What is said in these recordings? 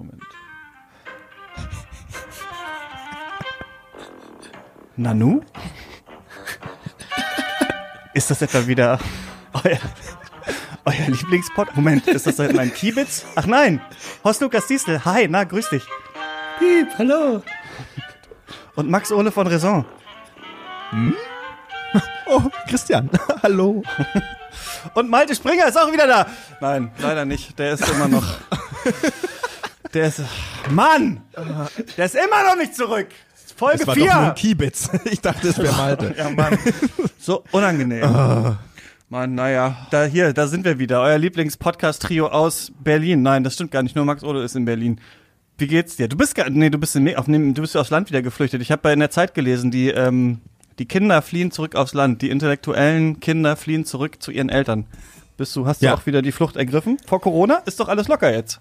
Moment. Nanu? Ist das etwa wieder euer, euer Lieblingspot? Moment, ist das etwa ein Kiebitz? Ach nein, Horst Lukas Diesel, hi, na, grüß dich. Piep, hallo. Und Max Ole von Raison. Oh, Christian, hallo. Und Malte Springer ist auch wieder da. Nein, leider nicht. Der ist immer noch. Der ist. Mann! Der ist immer noch nicht zurück. Folge Das war doch nur ein 4. Kiebitz. Ich dachte, es wäre Malte. Ja, Mann. So unangenehm. Mann, naja. Da, hier, da sind wir wieder. Euer Lieblings-Podcast-Trio aus Berlin. Nein, das stimmt gar nicht. Nur Max Ole ist in Berlin. Wie geht's dir? Du bist gar, nee, du bist in, auf, du bist aufs Land wieder geflüchtet. Ich habe in der Zeit gelesen, die, ähm, die Kinder fliehen zurück aufs Land. Die intellektuellen Kinder fliehen zurück zu ihren Eltern. Bist du, hast du Ja. auch wieder die Flucht ergriffen? Vor Corona? Ist doch alles locker jetzt.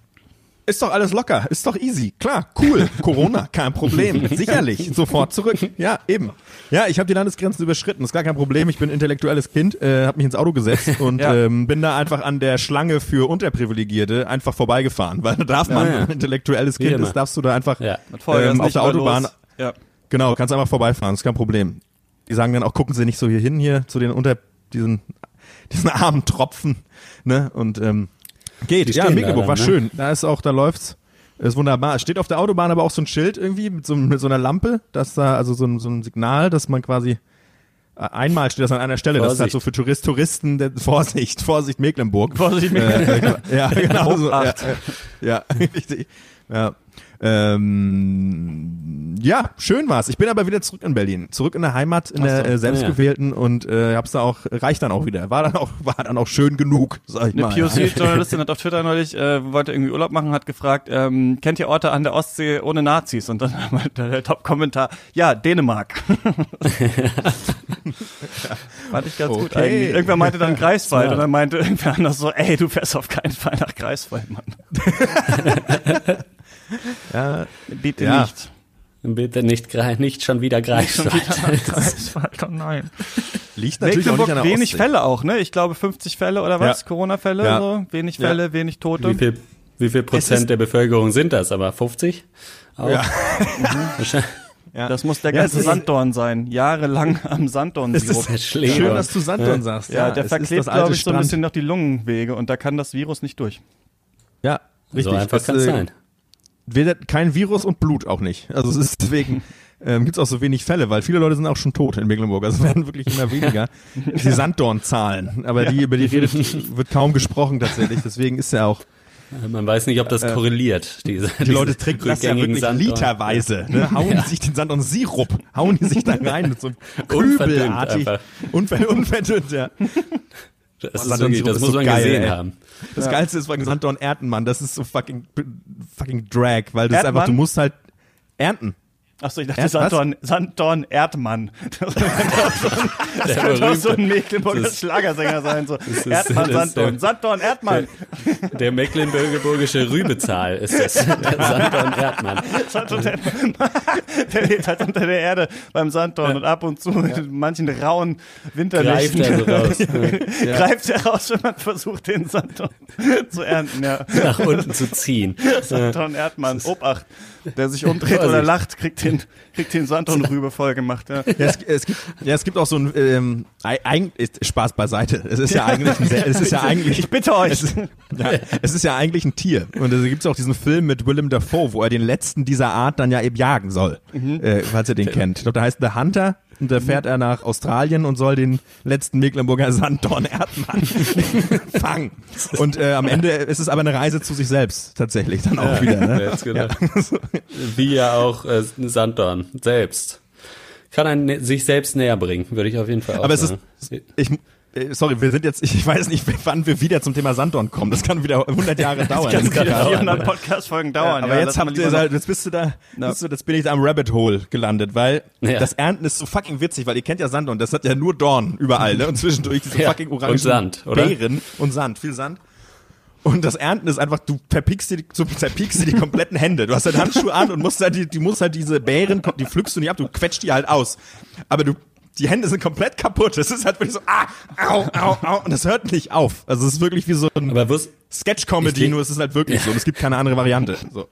Ist doch alles locker, ist doch easy. Klar, cool. Corona, kein Problem. Sicherlich, sofort zurück. Ja, eben. Ja, ich habe die Landesgrenzen überschritten, ist gar kein Problem. Ich bin intellektuelles Kind, äh, habe mich ins Auto gesetzt und Ja. ähm, bin da einfach an der Schlange für Unterprivilegierte einfach vorbeigefahren, weil da darf man, Ja, ja. intellektuelles Kind ist, darfst du da einfach ähm, auf der Autobahn, genau, kannst einfach vorbeifahren, ist kein Problem. Die sagen dann auch, gucken Sie nicht so hier hin, hier zu den unter diesen diesen armen Tropfen, ne? Und ähm, geht. Die Ja, stehen Mecklenburg war ne? schön. Da ist auch, da läuft's. Ist wunderbar. Es steht auf der Autobahn aber auch so ein Schild irgendwie mit so, mit so einer Lampe, dass da, also so ein, so ein Signal, dass man quasi äh, einmal steht das an einer Stelle, das ist halt Vorsicht. so für Tourist, Touristen, der, Vorsicht, Vorsicht Mecklenburg. Vorsicht, Äh, ja, genau so. Ja, ja, richtig. Ja. Ähm, ja, schön war's. Ich bin aber wieder zurück in Berlin, zurück in der Heimat, in Ach der so. äh, selbstgewählten und äh, hab's da auch reicht dann auch wieder. War dann auch war dann auch schön genug, sag ich Eine mal. ja. POC-Journalistin hat auf Twitter neulich, äh, wollte irgendwie Urlaub machen, hat gefragt, ähm, kennt ihr Orte an der Ostsee ohne Nazis? Und dann meinte der Top-Kommentar, ja, Dänemark. Fand ich ganz gut Okay. eigentlich. Irgendwer meinte dann Greifswald Ja. und dann meinte irgendwer anders so, ey, du fährst auf keinen Fall nach Greifswald, Mann. Ja, Bitte Ja. nicht. Bitte nicht, nicht schon wieder Schon Greifswald. wieder nach Greifswald, oh nein. liegt natürlich auch nicht an der wenig Ostsee. Fälle auch, ne? Ich glaube 50 Fälle oder was? Ja. Corona-Fälle, Ja. so. Wenig Ja. Fälle, wenig Tote. Wie viel, wie viel Prozent der Bevölkerung sind das? Aber 50? Auch? Ja. Wahrscheinlich. Ja. Das muss der Ja, ganze ist- Sanddorn sein. Jahrelang am Sanddorn-Sirup. Der Schläger. Schön, dass du Sanddorn sagst. Ja, der verklebt, das glaube ich, so ein Strand. bisschen noch die Lungenwege und da kann das Virus nicht durch. Ja, richtig. so einfach Das, kann es sein. Weder, kein Virus und Blut auch nicht. Also es ist deswegen ähm, gibt es auch so wenig Fälle, weil viele Leute sind auch schon tot in Mecklenburg. Also es werden wirklich immer weniger. Die Sanddorn-Zahlen, aber die über die redet, wird kaum gesprochen tatsächlich. Deswegen ist ja auch Man weiß nicht, ob das korreliert. Diese, die Leute trinken das ja wirklich literweise. Ne? Hauen die sich den Sanddorn Sirup, hauen die sich da rein mit so Unverdünnt kübelartig. einfach. Unver unverdünnt, ja. Das, ist wirklich, das muss so man geil, gesehen ey. haben. Das Geilste ist fucking Sanddorn ernten, Mann. Das ist so fucking, fucking Drag, weil das ist einfach, du musst halt ernten. Achso, ich dachte Erd-? Sanddorn, Sanddorn Erdmann. Das könnte auch so Der so ein Mecklenburger Schlagersänger sein. So ist- Erdmann, Sanddorn. der- Sanddorn, Erdmann. Der mecklenburgische Rübezahl ist das. Der Sanddorn Erdmann. Sanddorn, Erdmann. Der lebt halt unter der Erde beim Sanddorn und ab und zu in manchen rauen Winternächten Greift er so raus. Ja. greift er raus, wenn man versucht, den Sanddorn zu ernten. Ja. Nach unten zu ziehen. Sanddorn Erdmann, Obacht. Der sich umdreht oder lacht, kriegt den, kriegt den Sanddorn-Rübe voll gemacht. Ja. Ja, es, es gibt, ja, es gibt auch so ein ähm, ei- eig- ist Spaß beiseite. Es ist ja eigentlich, ein es ist ja eigentlich, Ich bitte euch. es ist, ja, es ist ja eigentlich ein Tier. Und da gibt es auch diesen Film mit Willem Dafoe, wo er den letzten dieser Art dann ja eben jagen soll, äh, falls ihr den kennt. Ich glaube, der heißt The Hunter. Und da fährt er nach Australien und soll den letzten Mecklenburger Sanddorn Erdmann fangen. Und äh, am Ende ist es aber eine Reise zu sich selbst tatsächlich dann auch wieder. Ne? Genau. Wie ja auch äh, Sanddorn selbst. Kann einen ne- sich selbst näher bringen, würde ich auf jeden Fall auch Aber es ist, sagen. ich, sorry, wir sind jetzt, ich weiß nicht, wann wir wieder zum Thema Sanddorn kommen. Das kann wieder 100 Jahre dauern. Das kann dauern, 400 oder? Podcast-Folgen dauern. aber ja, jetzt habt ihr, halt- jetzt bist du da, bist du, jetzt bin ich da am Rabbit Hole gelandet, weil Ja. das Ernten ist so fucking witzig, weil ihr kennt ja Sanddorn, das hat ja nur Dorn überall, ne? Und zwischendurch diese Ja, fucking orangen und Sand, oder? Beeren und Sand, viel Sand. Und das Ernten ist einfach, du verpickst dir, die, du zerpiekst dir die kompletten Hände. Du hast halt Handschuhe an und musst halt, die, die musst halt diese Beeren, die pflückst du nicht ab, du quetscht die halt aus. Aber du, die Hände sind komplett kaputt. Das ist halt wirklich so, ah, au, au, au. Und das hört nicht auf. Also es ist wirklich wie so ein Sketch-Comedy, nur es ist halt wirklich so. Und es gibt keine andere Variante. So.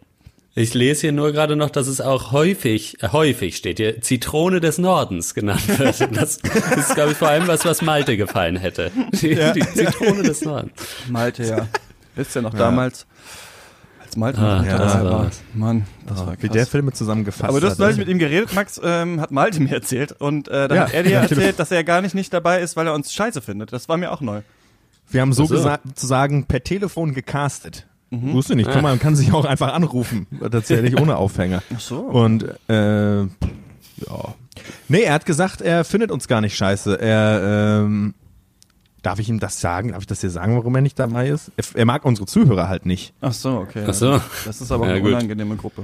Ich lese hier nur gerade noch, dass es auch häufig, äh, häufig steht hier, Zitrone des Nordens genannt wird. Das, das ist, glaube ich, vor allem was, was Malte gefallen hätte. Die, Ja. die Zitrone des Nordens. Malte, ja. Ist ja noch damals. Als Malte Ah, ja, das war. Mann, das war Wie krass. der Filme zusammengefasst Aber du hast neulich mit ihm geredet, Max, ähm, hat Malte mir erzählt. Und äh, dann Ja, hat er dir ja, erzählt, dass er gar nicht nicht dabei ist, weil er uns scheiße findet. Das war mir auch neu. Wir haben so, Ach so. gesa- zu sagen per Telefon gecastet. Mhm. Wusste nicht. Guck mal, man kann sich auch einfach anrufen. Tatsächlich ohne Aufhänger. Ach so. Und äh, ja. Nee, er hat gesagt, er findet uns gar nicht scheiße. Er ähm, darf ich ihm das sagen? Darf ich das dir sagen, warum er nicht dabei ist? Er, er mag unsere Zuhörer halt nicht. Ach so, okay. Ach so. Das ist aber Ja, eine gut. unangenehme Gruppe.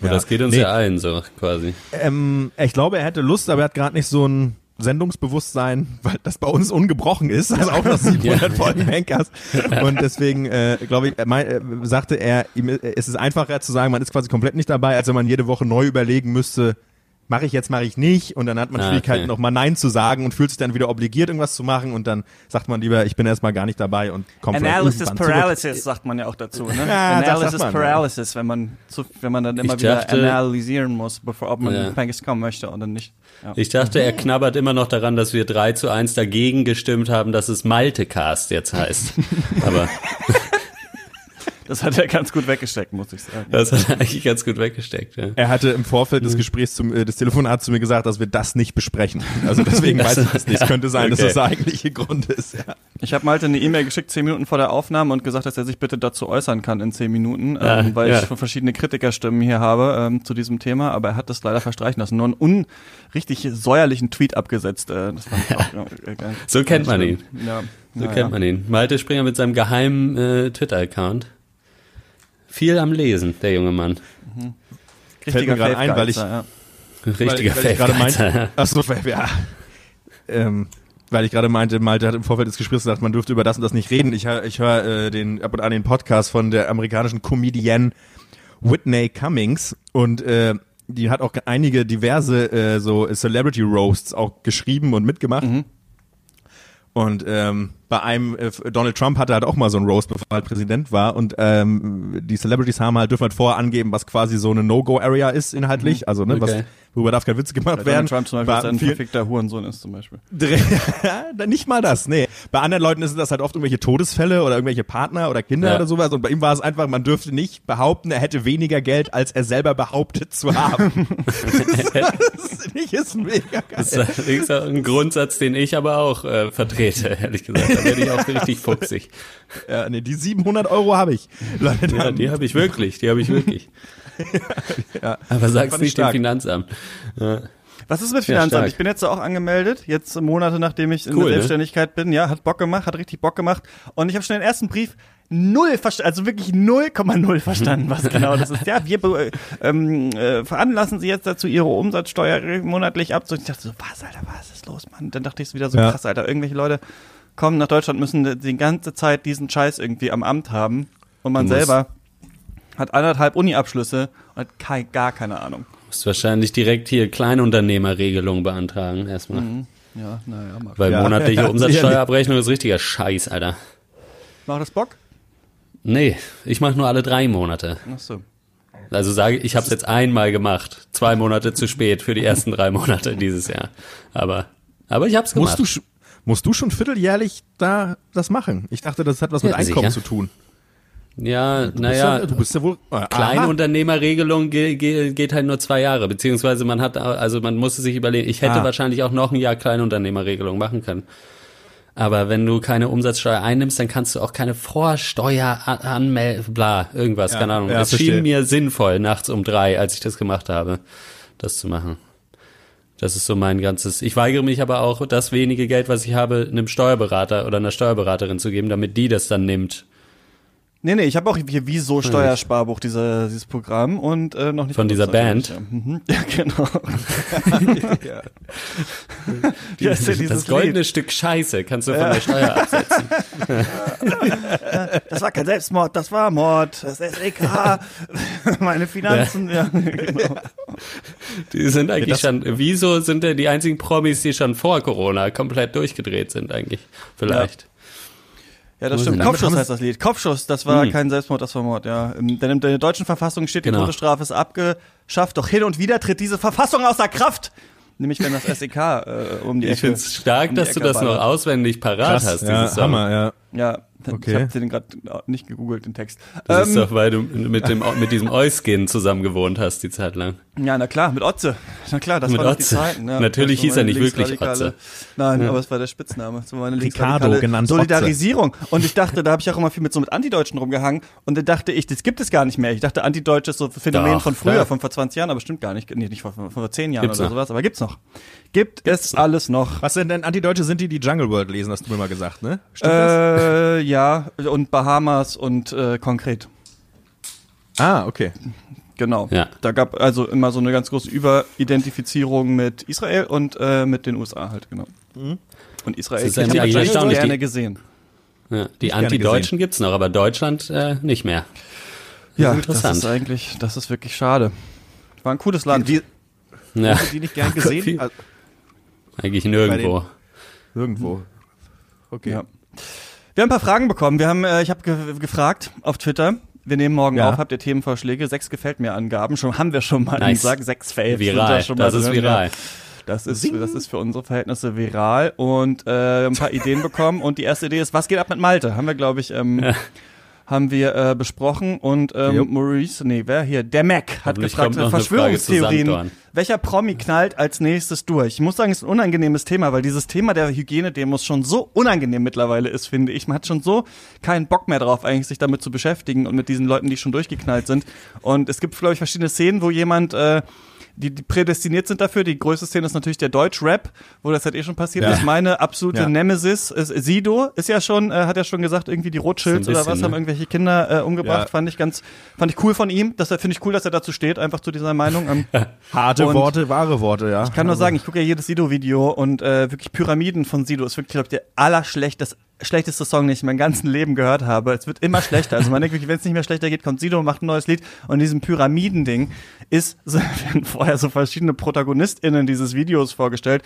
Und das geht uns Nee. ja allen so, quasi. Ähm, ich glaube, er hätte Lust, aber er hat gerade nicht so ein Sendungsbewusstsein, weil das bei uns ungebrochen ist, also auch nach 700 Folgen Bankers. Und deswegen, äh, glaube ich, er mein, äh, sagte er, ihm, äh, es ist einfacher zu sagen, man ist quasi komplett nicht dabei, als wenn man jede Woche neu überlegen müsste, mache ich jetzt, mache ich nicht. Und dann hat man Ah, Schwierigkeiten, okay. nochmal Nein zu sagen und fühlt sich dann wieder obligiert, irgendwas zu machen. Und dann sagt man lieber, ich bin erstmal gar nicht dabei und kommt vielleicht Analysis irgendwann zurück. Paralysis sagt man ja auch dazu. Ne? Ja, Analysis man, ja. Paralysis, wenn man zu, wenn man dann immer Ich wieder dachte- analysieren muss, bevor ob man Ja. Pengis kommen möchte oder nicht. Ja. Ich dachte, er knabbert immer noch daran, dass wir 3 zu 1 dagegen gestimmt haben, dass es Malte-Cast jetzt heißt. Aber Das hat er ganz gut weggesteckt, muss ich sagen. das hat er eigentlich ganz gut weggesteckt. Ja. Er hatte im Vorfeld Mhm. des Gesprächs zum, äh, des Telefonats zu mir gesagt, dass wir das nicht besprechen. Also deswegen weiß ich es nicht. Ja, Könnte sein, dass okay. das der eigentliche Grund ist. Ja. Ich habe Malte eine E-Mail geschickt, zehn Minuten vor der Aufnahme und gesagt, dass er sich bitte dazu äußern kann in zehn Minuten, Ja, ähm, weil ja. ich verschiedene Kritikerstimmen hier habe ähm, zu diesem Thema, aber er hat das leider verstreichen lassen. Nur einen unrichtig säuerlichen Tweet abgesetzt. Äh, das fand ich auch, äh, So kennt man ihn. Ja, So ja, kennt man ihn. Malte Springer mit seinem geheimen äh, Twitter-Account. Viel am Lesen, der junge Mann. Fällt mir gerade ein, weil ich- ja. Richtiger weil ich gerade Fake-Geizer. meinte, ach so, ja. Ähm, weil ich gerade meinte, Malte hat im Vorfeld des Gesprächs gesagt, man dürfte über das und das nicht reden. Ich, ich höre äh, den ab und an den Podcast von der amerikanischen Comedienne Whitney Cummings und äh, die hat auch einige diverse äh, so Celebrity Roasts auch geschrieben und mitgemacht. Und ähm, bei einem, äh, Donald Trump hatte halt auch mal so einen Roast, bevor er halt Präsident war. Und ähm, die Celebrities haben halt, dürfen halt vorher angeben, was quasi so eine No-Go-Area ist inhaltlich. Also, ne, was, Okay. Worüber darf kein Witz gemacht Weil werden. Donald Trump zum Beispiel ein verfickter Hurensohn ist zum Beispiel. Nicht mal das, nee. Bei anderen Leuten ist das halt oft irgendwelche Todesfälle oder irgendwelche Partner oder Kinder Ja. oder sowas. Und bei ihm war es einfach, man dürfte nicht behaupten, er hätte weniger Geld, als er selber behauptet zu haben. das finde ich ist mega geil. Das ist ein Grundsatz, den ich aber auch äh, vertrete, ehrlich gesagt. Da werde ich auch richtig fuchsig. Ja, nee, die 700 Euro habe ich. Leute, Ja, die habe ich wirklich, die habe ich wirklich. Ja. Aber sag's nicht dem stark. Finanzamt. Ja. Was ist mit Ja, Finanzamt? stark. ich bin jetzt auch angemeldet, jetzt Monate nachdem ich in Cool, der ne? Selbstständigkeit bin. Ja, hat Bock gemacht, hat richtig Bock gemacht. Und ich habe schon den ersten Brief null verstanden, also wirklich 0,0 verstanden, was genau das ist. Ja, wir ähm, äh, veranlassen Sie jetzt dazu, Ihre Umsatzsteuer monatlich abzuziehen. Ich dachte so, was, Alter, was ist los, Mann? Dann dachte ich so wieder so Ja. krass, Alter, irgendwelche Leute kommen nach Deutschland, müssen die ganze Zeit diesen Scheiß irgendwie am Amt haben. Und man selber hat anderthalb Uni-Abschlüsse und hat kein, gar keine Ahnung. Musst wahrscheinlich direkt hier Kleinunternehmerregelung beantragen erstmal. Ja, naja, mal. Weil Ja, monatliche ja, Umsatzsteuerabrechnung ist richtiger Scheiß, Alter. Macht das Bock? Nee, ich mache nur alle drei Monate. Ach so. Also sage ich, ich habe es jetzt einmal gemacht. Zwei Monate zu spät für die ersten drei Monate dieses Jahr. Aber, aber ich habe es gemacht. Musst du, musst du schon vierteljährlich da das machen? Ich dachte, das hat was mit Ja, Einkommen sicher. zu tun. Ja, naja, ja, du bist ja wohl. äh. Kleinunternehmerregelung ge ge geht halt nur zwei Jahre, beziehungsweise man hat, also man musste sich überlegen, ich hätte Ah. wahrscheinlich auch noch ein Jahr Kleinunternehmerregelung machen können. Aber wenn du keine Umsatzsteuer einnimmst, dann kannst du auch keine Vorsteuer an- anmelden, bla, irgendwas, Ja, keine Ahnung. ja, es schien mir sinnvoll, nachts um drei, als ich das gemacht habe, das zu machen. Das ist so mein ganzes. Ich weigere mich aber auch, das wenige Geld, was ich habe, einem Steuerberater oder einer Steuerberaterin zu geben, damit die das dann nimmt. Nee, nee, ich habe auch hier Wieso Steuersparbuch, diese, dieses Programm und äh, noch nicht Von dieser Band? Ja, Mhm. ja genau. Ja. Heißt denn dieses das goldene Lied? Stück Scheiße kannst du von der Steuer absetzen. Das war kein Selbstmord, das war Mord. Das SEK, meine Finanzen. Ja, genau. Die sind eigentlich das- schon, wieso sind denn die einzigen Promis, die schon vor Corona komplett durchgedreht sind eigentlich? Vielleicht. Ja, das stimmt. Kopfschuss heißt das Lied. Kopfschuss, das war Hm. kein Selbstmord, das war Mord, ja. In, denn in der deutschen Verfassung steht, die Genau. Todesstrafe ist abgeschafft, doch hin und wieder tritt diese Verfassung außer Kraft. Nämlich wenn das SEK äh, um die Ich Ecke. finde es stark, um dass du Ecke das noch ballert. auswendig parat hast, ja, dieses Song. Hammer, ja. Ja, Okay. ich habe den gerade nicht gegoogelt, den Text. Das ist Ähm, doch, weil du mit, dem, mit diesem Euskin zusammen gewohnt hast, die Zeit lang. ja, na klar, mit Otze. Na klar, das Mit waren noch die Otze. Zeiten. Ja. Natürlich Das war hieß er nicht wirklich Otze. Nein, aber es war der Spitzname. Das war meine Ricardo, genannt Otze. Solidarisierung. Und ich dachte, da habe ich auch immer viel mit so mit Antideutschen rumgehangen. Und dann dachte ich, das gibt es gar nicht mehr. Ich dachte, Antideutsch ist so ein Phänomen Doch, von früher, klar. von vor 20 Jahren, aber stimmt gar nicht. Nee, nicht vor, von vor 10 Jahren Gibt's oder noch. sowas, aber gibt's noch. Gibt es alles noch. Was denn denn Antideutsche sind die, die Jungle World lesen, hast du mir mal gesagt, ne? Stimmt das? Äh, ja, und Bahamas und äh, konkret. Ah, okay. Genau. Ja. Da gab also immer so eine ganz große Überidentifizierung mit Israel und äh, mit den USA halt, genau. Und Israel Das ist erstaunlich, gerne die- gesehen. Ja, die Anti-Deutschen gibt's noch, aber Deutschland äh, nicht mehr. Ja, interessant. das ist eigentlich, das ist wirklich schade. War ein cooles Land. Die, Ja, die nicht gern Gott, gesehen? Also, eigentlich nirgendwo. irgendwo. Okay. Ja. Wir haben ein paar Fragen bekommen. Wir haben, äh, ich habe ge gefragt auf Twitter. Wir nehmen morgen Ja. auf. Habt ihr Themenvorschläge? Sechs gefällt mir Angaben. Schon haben wir schon mal Nice. gesagt. Sechs Fails. Viral, da schon mal das ist viral. Ja. Das ist, das ist für unsere Verhältnisse viral und äh, ein paar Ideen bekommen. Und die erste Idee ist, was geht ab mit Malte? Haben wir, glaube ich, ähm, haben wir äh, besprochen. Und ähm, Jupp. Maurice, nee, wer hier? Der Mac hat gefragt, Verschwörungstheorien. Welcher Promi knallt als nächstes durch? Ich muss sagen, es ist ein unangenehmes Thema, weil dieses Thema der Hygienedemos schon so unangenehm mittlerweile ist, finde ich. Man hat schon so keinen Bock mehr drauf, eigentlich sich damit zu beschäftigen und mit diesen Leuten, die schon durchgeknallt sind. Und es gibt, glaube ich, verschiedene Szenen, wo jemand äh, die, die prädestiniert sind dafür. Die größte Szene ist natürlich der Deutsch-Rap, wo das halt eh schon passiert Ja. ist. Meine absolute Ja. Nemesis ist Sido, ist ja schon, äh, hat ja schon gesagt, irgendwie die Rothschilds oder was bisschen, haben ne? irgendwelche Kinder äh, umgebracht. Ja. Fand ich ganz, fand ich cool von ihm. Das finde ich cool, dass er dazu steht, einfach zu dieser Meinung. Ähm, Harte Und- Worte, wahre Worte, ja. ich kann nur sagen, ich gucke ja jedes Sido-Video und äh, wirklich Pyramiden von Sido ist wirklich, glaube ich, der allerschlechteste schlechteste Song, den ich in meinem ganzen Leben gehört habe. Es wird immer schlechter. Also man denkt wirklich, wenn es nicht mehr schlechter geht, kommt Sido und macht ein neues Lied. Und in diesem Pyramidending ist, so, werden vorher so verschiedene ProtagonistInnen dieses Videos vorgestellt.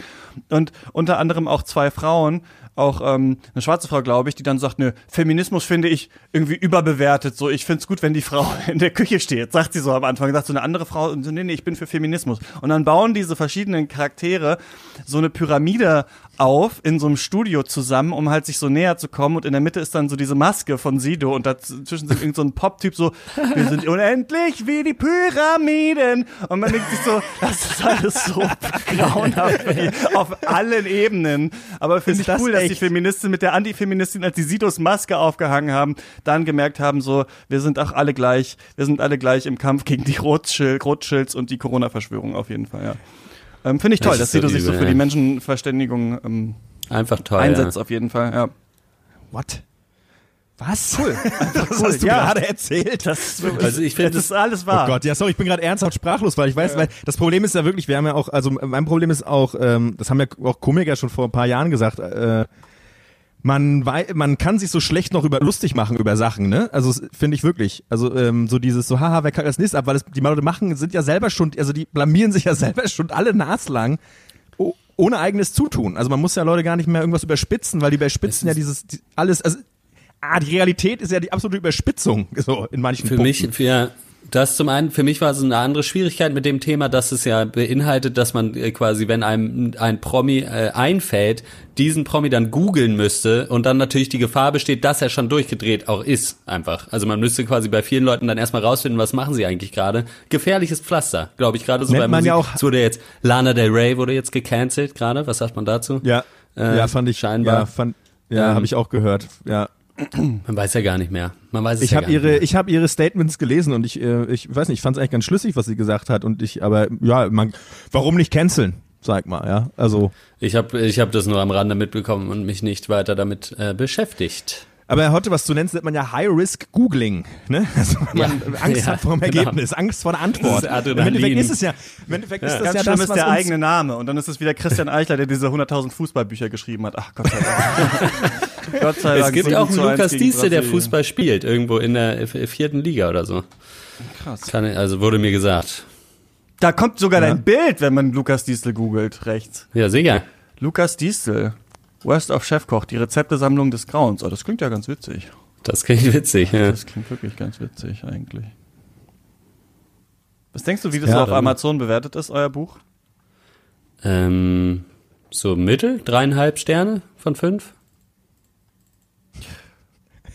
Und unter anderem auch zwei Frauen, auch ähm, eine schwarze Frau, glaube ich, die dann sagt, nö, Feminismus finde ich irgendwie überbewertet. So, ich finde es gut, wenn die Frau in der Küche steht, sagt sie so am Anfang. Sagt so eine andere Frau, nee, nee, ich bin für Feminismus. Und dann bauen diese verschiedenen Charaktere so eine Pyramide auf in so einem Studio zusammen, um halt sich so näher zu kommen. Und in der Mitte ist dann so diese Maske von Sido und dazwischen sind irgend so ein Pop-Typ so, wir sind unendlich wie die Pyramiden. Und man denkt sich so, das ist alles so grauenhaft auf allen Ebenen. Aber finde ich das cool, dass die echt? Feministin mit der Antifeministin, als die Sidos Maske aufgehangen haben, dann gemerkt haben, so, wir sind auch alle gleich, wir sind alle gleich im Kampf gegen die Rothschild, Rothschilds und die Corona-Verschwörung auf jeden Fall, ja. Ähm, Finde ich toll, Das dass so Sido sich so für die ja. Menschenverständigung ähm, Einfach toll. einsetzt auf jeden Fall, ja. What? Was? Cool. Was cool, hast du ja. gerade erzählt? Das ist wirklich, Also ich finde das ist alles wahr. Oh Gott, ja, sorry, ich bin gerade ernsthaft sprachlos, weil ich weiß, weil das Problem ist ja wirklich, wir haben ja auch, also mein Problem ist auch, ähm, das haben ja auch Komiker schon vor ein paar Jahren gesagt, äh, man man kann sich so schlecht noch über lustig machen über Sachen, ne? Also finde ich wirklich. Also ähm, so dieses so haha, wer kackt das nächste ab, weil es, die Leute machen sind ja selber schon, also die blamieren sich ja selber schon alle naslang oh, ohne eigenes Zutun. Also man muss ja Leute gar nicht mehr irgendwas überspitzen, weil die überspitzen ja dieses die, alles also Ah, die Realität ist ja die absolute Überspitzung, so in manchen Für Punkten. mich, für das zum einen, für mich war es eine andere Schwierigkeit mit dem Thema, dass es ja beinhaltet, dass man äh, quasi, wenn einem ein Promi äh, einfällt, diesen Promi dann googeln müsste und dann natürlich die Gefahr besteht, dass er schon durchgedreht auch ist, einfach. Also man müsste quasi bei vielen Leuten dann erstmal rausfinden, was machen sie eigentlich gerade. Gefährliches Pflaster, glaube ich, gerade so Nennt bei man Musik. ja auch- es wurde jetzt, Lana Del Rey wurde jetzt gecancelt gerade, was sagt man dazu? Ja, Äh, ja, fand ich scheinbar. Ja, fand, ja, Ähm, habe ich auch gehört. Ja, Man weiß ja gar nicht mehr. Man weiß es ich ja habe ihre, mehr. ich habe ihre Statements gelesen und ich, äh, ich weiß nicht, ich fand es eigentlich ganz schlüssig, was sie gesagt hat und ich, aber ja, man, warum nicht canceln? Sag mal, ja, also. Ich habe ich hab das nur am Rande mitbekommen und mich nicht weiter damit äh, beschäftigt. Aber heute, was du nennst, nennt man ja High-Risk Googling, ne? Also wenn man Ja, Angst ja, hat vor dem genau. Ergebnis, Angst vor der Antwort. Das ist Adrenalin. Im Endeffekt ist es ja, im Endeffekt ist das Ganz ja schlimm das, ist was der eigene Name. Und dann ist es wieder Christian Eichler, der diese 100.000 Fußballbücher geschrieben hat. Ach Gott sei Dank. Gott sei Es Dank. gibt 7 auch einen zu 1 Lukas gegen Diestel, der. Fußball spielt, irgendwo in der vierten Liga oder so. Krass. Kann, also wurde mir gesagt. Da kommt sogar Ja. dein Bild, wenn man Lukas Diestel googelt, rechts. Ja, sicher. Lukas Diestel. Worst of Chefkoch, die Rezeptesammlung des Grauens. Oh, das klingt ja ganz witzig. Das klingt witzig, ja. Das klingt wirklich ganz witzig eigentlich. Was denkst du, wie das Ja, so auf Amazon bewertet ist, euer Buch? Ähm, so Mittel, dreieinhalb Sterne von fünf.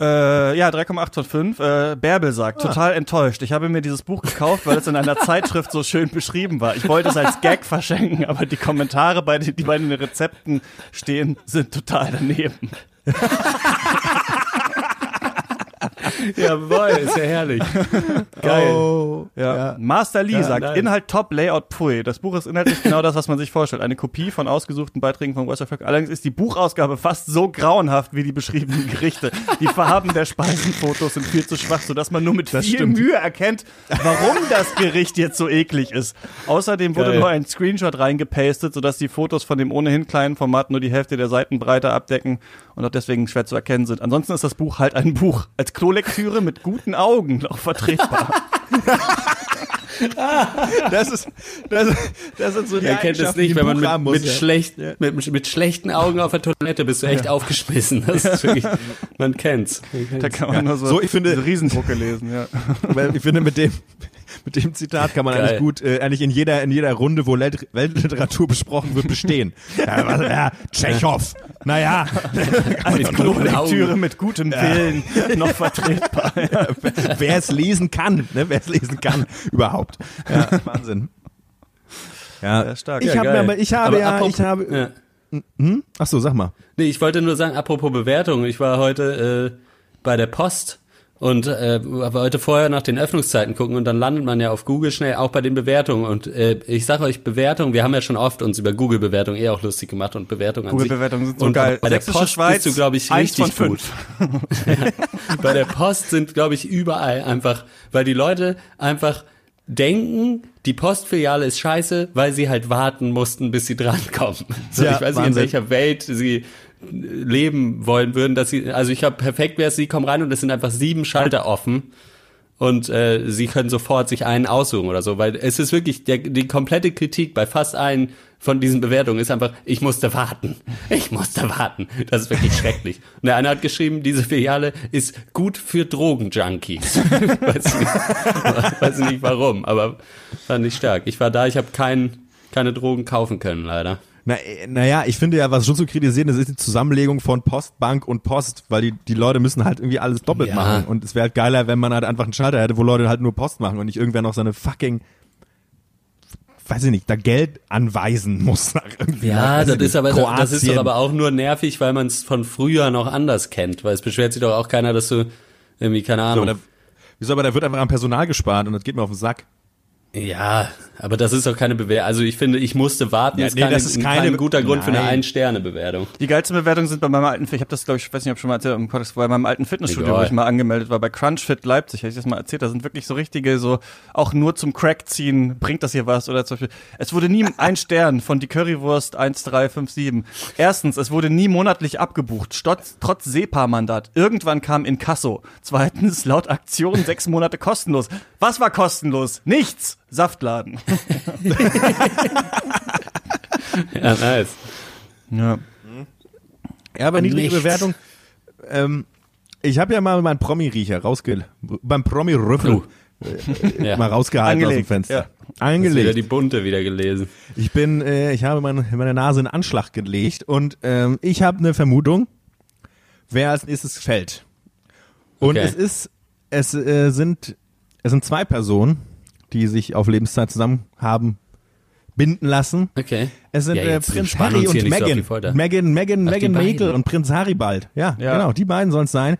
Äh, ja, 3,8 von 5. Äh, Bärbel sagt, total enttäuscht. Ich habe mir dieses Buch gekauft, weil es in einer Zeitschrift so schön beschrieben war. Ich wollte es als Gag verschenken, aber die Kommentare, bei den, die bei den Rezepten stehen, sind total daneben. Jawohl, ist ja herrlich. Geil. Oh, Ja. Master Lee Ja, sagt, nice. Inhalt top, Layout pui. Das Buch ist inhaltlich genau das, was man sich vorstellt. Eine Kopie von ausgesuchten Beiträgen von West Africa. Allerdings ist die Buchausgabe fast so grauenhaft wie die beschriebenen Gerichte. Die Farben der Speisenfotos sind viel zu schwach, sodass man nur mit Das viel stimmt. Mühe erkennt, warum das Gericht jetzt so eklig ist. Außerdem wurde Geil. nur ein Screenshot reingepastet, sodass die Fotos von dem ohnehin kleinen Format nur die Hälfte der Seitenbreite abdecken und auch deswegen schwer zu erkennen sind. Ansonsten ist das Buch halt ein Buch. Als Klolektüre mit guten Augen noch vertretbar. Das ist, das, das sind so die Wer kennt es nicht, wenn man mit, muss, mit, ja. schlecht, mit, mit schlechten Augen auf der Toilette bist du echt aufgeschmissen. Das ist wirklich, man kennt's. Da kann man nur so, So, ich finde- Riesendrucke lesen, ja. Weil ich finde, mit dem, mit dem Zitat kann man Geil. eigentlich gut, äh, eigentlich in jeder, in jeder Runde, wo Welt- Weltliteratur besprochen wird, bestehen. ja, was, ja, Tschechow. Naja, Als Augen. mit gutem Willen noch vertretbar. Ja. wer es lesen kann, ne, wer es lesen kann, überhaupt. Ja, Wahnsinn. Ja, Ja, stark. Ich Ja, habe mir ich habe Aber ja, apropos- ich habe, Ja. hm? Ach so, sag mal. Nee, ich wollte nur sagen, apropos Bewertung, ich war heute äh, bei der Post und äh, wollte vorher nach den Öffnungszeiten gucken und dann landet man ja auf Google schnell auch bei den Bewertungen und äh, ich sage euch Bewertungen, wir haben ja schon oft uns über Google Bewertungen eh auch lustig gemacht und Bewertungen an sich. Google-Bewertungen sind so und geil. Bei der Sächsische Post Schweiz, bist du glaube ich richtig gut. bei der Post sind glaube ich überall einfach, weil die Leute einfach denken, die Postfiliale ist scheiße, weil sie halt warten mussten, bis sie drankommen. So, Ja, ich weiß nicht, in Wahnsinn. welcher Welt sie leben wollen würden, dass sie, also ich habe perfekt wäre sie kommen rein und es sind einfach sieben Schalter offen und äh, sie können sofort sich einen aussuchen oder so, weil es ist wirklich der, die komplette Kritik bei fast allen von diesen Bewertungen ist einfach, ich musste warten, ich musste warten. Das ist wirklich schrecklich. Und der eine hat geschrieben, diese Filiale ist gut für Drogenjunkies. weiß, nicht, weiß nicht warum, aber fand ich stark. Ich war da, ich habe kein, keine Drogen kaufen können, leider. Na, äh, naja, ich finde ja, was schon zu kritisieren ist, ist die Zusammenlegung von Post, Bank und Post, weil die, die Leute müssen halt irgendwie alles doppelt Ja. machen. Und es wäre halt geiler, wenn man halt einfach einen Schalter hätte, wo Leute halt nur Post machen und nicht irgendwer noch seine fucking, weiß ich nicht, da Geld anweisen muss. Ja, das ist aber das ist doch aber auch nur nervig, weil man es von früher noch anders kennt, weil es beschwert sich doch auch keiner, dass du irgendwie keine So, Ahnung. aber da, wieso, aber da wird einfach am Personal gespart und das geht mir auf den Sack. Ja, aber das ist doch keine Bewertung. Also ich finde, ich musste warten. Ja, ist nee, keine, das ist keine- kein guter Grund für eine Nein. Ein-Sterne-Bewertung. Die geilsten Bewertungen sind bei meinem alten, ich habe das glaube ich, ich weiß nicht, ob ich schon mal erzählt, im Podcast, bei meinem alten Fitnessstudio, Egal. wo ich mal angemeldet war, bei CrunchFit Leipzig, habe ich das mal erzählt, da sind wirklich so richtige, so, auch nur zum Crack ziehen, bringt das hier was, oder zum Beispiel, es wurde nie ein Stern von die Currywurst 1357. Erstens, es wurde nie monatlich abgebucht, stotz, trotz SEPA-Mandat. Irgendwann kam Inkasso. Zweitens, laut Aktion sechs Monate kostenlos. Was war kostenlos? Nichts! Saftladen. Ja, nice. Ja. Ja, aber niedrige Nichts. Bewertung. Ähm, ich habe ja mal meinen Promi-Riecher rausge... beim Promi-Rüffel Oh. Ja. mal rausgehalten aus dem Angelegt, Fenster. ja. Hast wieder Angelegt. die bunte wieder gelesen. Ich bin, äh, ich habe meine, meine Nase in Anschlag gelegt und ähm, ich habe eine Vermutung, wer als nächstes fällt. Und Okay. es ist, es äh, sind, es sind zwei Personen, die sich auf Lebenszeit zusammen haben binden lassen. Okay. Es sind Ja, äh, Prinz Harry und nicht so Meghan. Meghan, Meghan, Ach, Meghan Markle und Prinz Haribald. Ja, Ja. genau, die beiden sollen es sein.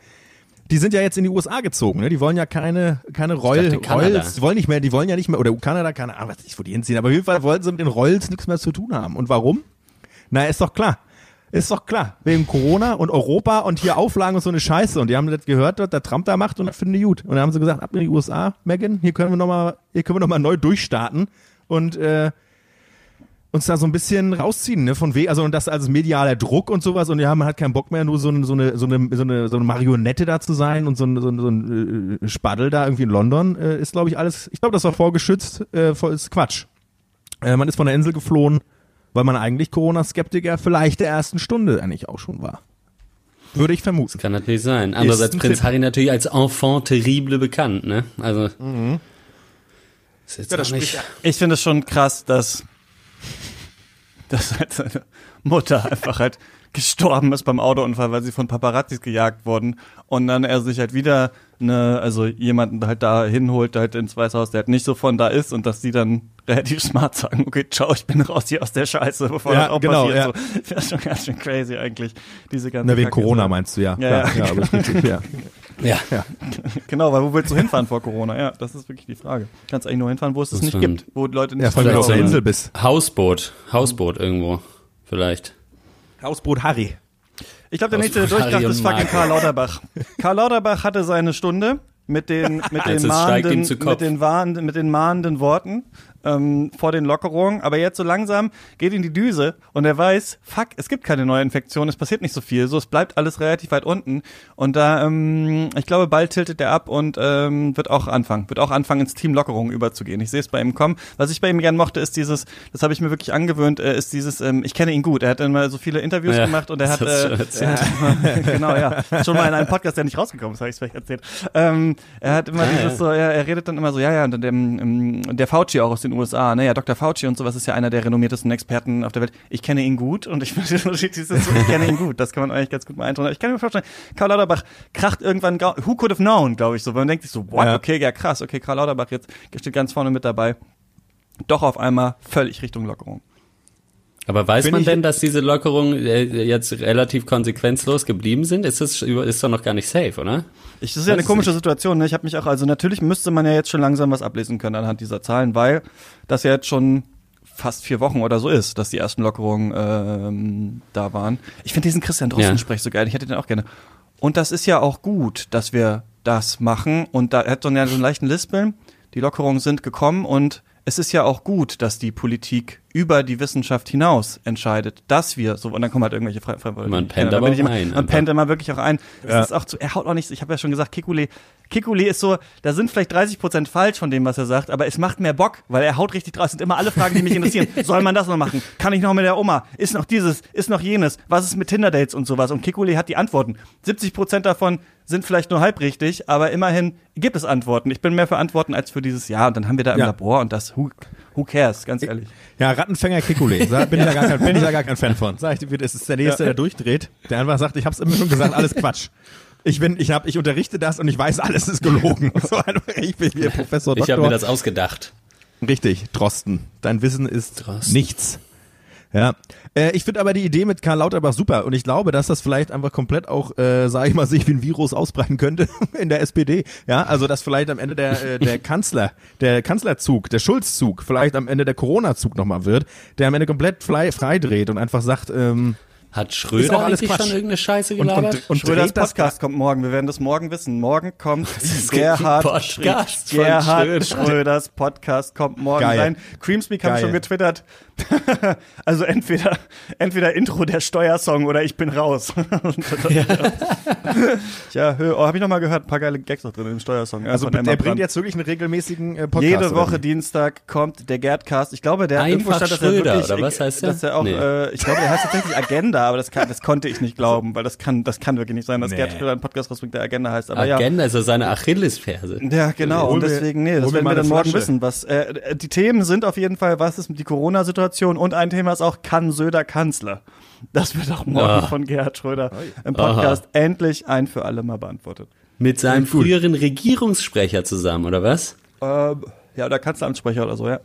Die sind ja jetzt in die USA gezogen, ne? Die wollen ja keine, keine Kanada. Royals, die wollen nicht mehr, die wollen ja nicht mehr, oder Kanada, keine Ahnung, weiß nicht, wo die hinziehen, aber auf jeden Fall wollen sie mit den Royals nichts mehr zu tun haben. Und warum? Na, ist doch klar. Ist doch klar. Wegen Corona und Europa und hier Auflagen und so eine Scheiße. Und die haben das gehört, was der Trump da macht und das finden die gut. Und dann haben sie gesagt, ab in die USA, Megan, hier können wir nochmal, noch neu durchstarten und, äh, uns da so ein bisschen rausziehen, ne, von weh, also und das als medialer Druck und sowas und ja, man hat keinen Bock mehr, nur so, eine so eine so eine so eine Marionette da zu sein und so ein so ein, so ein äh, Spaddel da irgendwie in London äh, ist glaube ich alles, ich glaube, das war vorgeschützt, äh, ist Quatsch. Äh, man ist von der Insel geflohen weil man eigentlich Corona-Skeptiker vielleicht der ersten Stunde eigentlich auch schon war. Würde ich vermuten. Kann natürlich sein. Andererseits Prinz Tipp. Harry natürlich als Enfant terrible bekannt, ne? Also. Ist jetzt Ja, das nicht, Ich finde es schon krass, dass, dass halt seine Mutter einfach halt gestorben ist beim Autounfall, weil sie von Paparazzis gejagt wurden und dann er sich halt wieder eine, also jemanden halt da hinholt, halt ins Weiße Haus, der halt nicht so von da ist und dass die dann relativ smart sagen, okay, ciao, ich bin raus hier aus der Scheiße, bevor Ja, das auch genau, passiert. ja. So, das ist schon ganz schön crazy eigentlich, diese ganze Na, wegen Kacke. Corona meinst du, ja. Ja, Klar, ja, aber ist richtig, ja. ja. Genau, weil wo willst du hinfahren vor Corona? Ja, das ist wirklich die Frage. Kannst eigentlich nur hinfahren, wo es es Das nicht stimmt. gibt, wo Leute nicht Ja, vor allem, wenn du auf der so Insel bist. Hausboot. Hausboot irgendwo. Vielleicht. Hausboot Harry. Ich glaube, der nächste der durchkracht ist fucking. Karl Lauterbach. Karl Lauterbach hatte seine Stunde mit den, mit Also den, mahnenden, mit den, warnenden, mit den mahnenden Worten ähm, vor den Lockerungen. Aber jetzt so langsam geht in die Düse und er weiß, fuck, es gibt keine neue Infektion, es passiert nicht so viel. So, es bleibt alles relativ weit unten. Und da, ähm, ich glaube, bald tiltet er ab und ähm, wird auch anfangen, wird auch anfangen, ins Team Lockerungen überzugehen. Ich sehe es bei ihm kommen. Was ich bei ihm gern mochte, ist dieses, das habe ich mir wirklich angewöhnt, äh, ist dieses, ähm, ich kenne ihn gut. Er hat immer so viele Interviews Ja, gemacht und er hat, äh, er hat immer, genau, ja. Schon mal in einem Podcast, der nicht rausgekommen ist, habe ich es vielleicht erzählt. Ähm, er hat immer Ah, dieses ja. so, er, er redet dann immer so, ja, ja, und der, ähm, der Fauci auch aus den USA, ne, ja, Dr. Fauci und sowas ist ja einer der renommiertesten Experten auf der Welt. Ich kenne ihn gut und ich den ich kenne ihn gut, das kann man eigentlich ganz gut mal eintun. Ich kann mir vorstellen, Karl Lauterbach kracht irgendwann, who could have known, glaube ich so, man denkt sich so, what, Ja. okay, ja krass, okay, Karl Lauterbach jetzt steht ganz vorne mit dabei. Doch auf einmal völlig Richtung Lockerung. Aber weiß Bin man denn, dass diese Lockerungen äh, jetzt relativ konsequenzlos geblieben sind? Ist das ist doch noch gar nicht safe, oder? Ich, das ist ja eine komische Situation. Ne? Ich habe mich auch, also natürlich müsste man ja jetzt schon langsam was ablesen können anhand dieser Zahlen, weil das ja jetzt schon fast vier Wochen oder so ist, dass die ersten Lockerungen ähm, da waren. Ich finde diesen Christian Drosten-Sprech so geil. Ich hätte den auch gerne. Und das ist ja auch gut, dass wir das machen. Und da hat so einen, ja so einen leichten Lispeln. Die Lockerungen sind gekommen und es ist ja auch gut, dass die Politik über die Wissenschaft hinaus entscheidet, dass wir so und dann kommen halt irgendwelche Fre Fre Man pennt aber bin ich auch immer, ein, Man einfach. pennt immer wirklich auch ein. Es Ja. ist auch zu, er haut auch nichts. Ich habe ja schon gesagt, Kikuli, Kikuli ist so, da sind vielleicht 30 Prozent falsch von dem, was er sagt, aber es macht mehr Bock, weil er haut richtig drauf. Es sind immer alle Fragen, die mich interessieren. Soll man das noch machen? Kann ich noch mit der Oma? Ist noch dieses? Ist noch jenes? Was ist mit Tinder-Dates und sowas? Und Kikuli hat die Antworten. 70 Prozent davon sind vielleicht nur halb richtig, aber immerhin gibt es Antworten. Ich bin mehr für Antworten als für dieses Ja. Und dann haben wir da im Ja. Labor und das, who, who cares, ganz ehrlich. Ja, Rattenfänger Kikule. Bin ich ja gar kein, bin ich ja gar kein Fan von. Sag ich dir, das ist der nächste, der durchdreht, der einfach sagt, ich hab's immer schon gesagt, alles Quatsch. Ich bin, ich hab, ich unterrichte das und ich weiß, alles ist gelogen. So einfach, ich bin hier Professor Ich Doktor. habe mir das ausgedacht. Richtig, Drosten. Dein Wissen ist Drosten. nichts. Ja. Äh, ich finde aber die Idee mit Karl Lauterbach super und ich glaube, dass das vielleicht einfach komplett auch, äh, sage ich mal, sich wie ein Virus ausbreiten könnte in der SPD. Ja, also dass vielleicht am Ende der, äh, der Kanzler, der Kanzlerzug, der Schulzzug, vielleicht am Ende der Corona-Zug nochmal wird, der am Ende komplett frei, frei dreht und einfach sagt, ähm, Hat Ist Schröder auch alles eigentlich Quatsch. schon irgendeine Scheiße und, und, gelabert? und Schröders das Podcast kommt morgen. Wir werden das morgen wissen. Morgen kommt Gerhard, Podcast von Gerhard Schröder. Schröders Podcast kommt morgen Geil. rein. Creamspeak haben schon getwittert. also entweder entweder Intro der Steuersong oder ich bin raus. ja, hö- oh, habe ich noch mal gehört. Ein paar geile Gags noch drin im Steuersong. Also Emma bringt jetzt wirklich einen regelmäßigen äh, Podcast. Jede Woche? Dienstag kommt der Gerdcast. Ich glaube, der Einfach irgendwo stand, dass er Schröder, wirklich, oder was heißt der? Dass er auch, Nee. äh, ich glaube, der heißt tatsächlich Agenda, aber das, kann, das konnte ich nicht glauben, weil das kann, das kann wirklich nicht sein, dass Nee. Gerd Schröder einen Podcast rausbringt, der Agenda heißt. Aber ja. Agenda ist ja seine Achillesferse. Ja, genau. Hol Und deswegen, nee, das werden wir dann eine morgen Flasche. wissen. Was, äh, die Themen sind auf jeden Fall, was ist die Corona-Situation und ein Thema ist auch, kann Söder Kanzler? Das wird auch morgen Ah. von Gerhard Schröder im Podcast endlich ein für alle Mal beantwortet. Mit seinem früheren Regierungssprecher zusammen, oder was? Ähm, ja, oder Kanzleramtssprecher oder so, ja.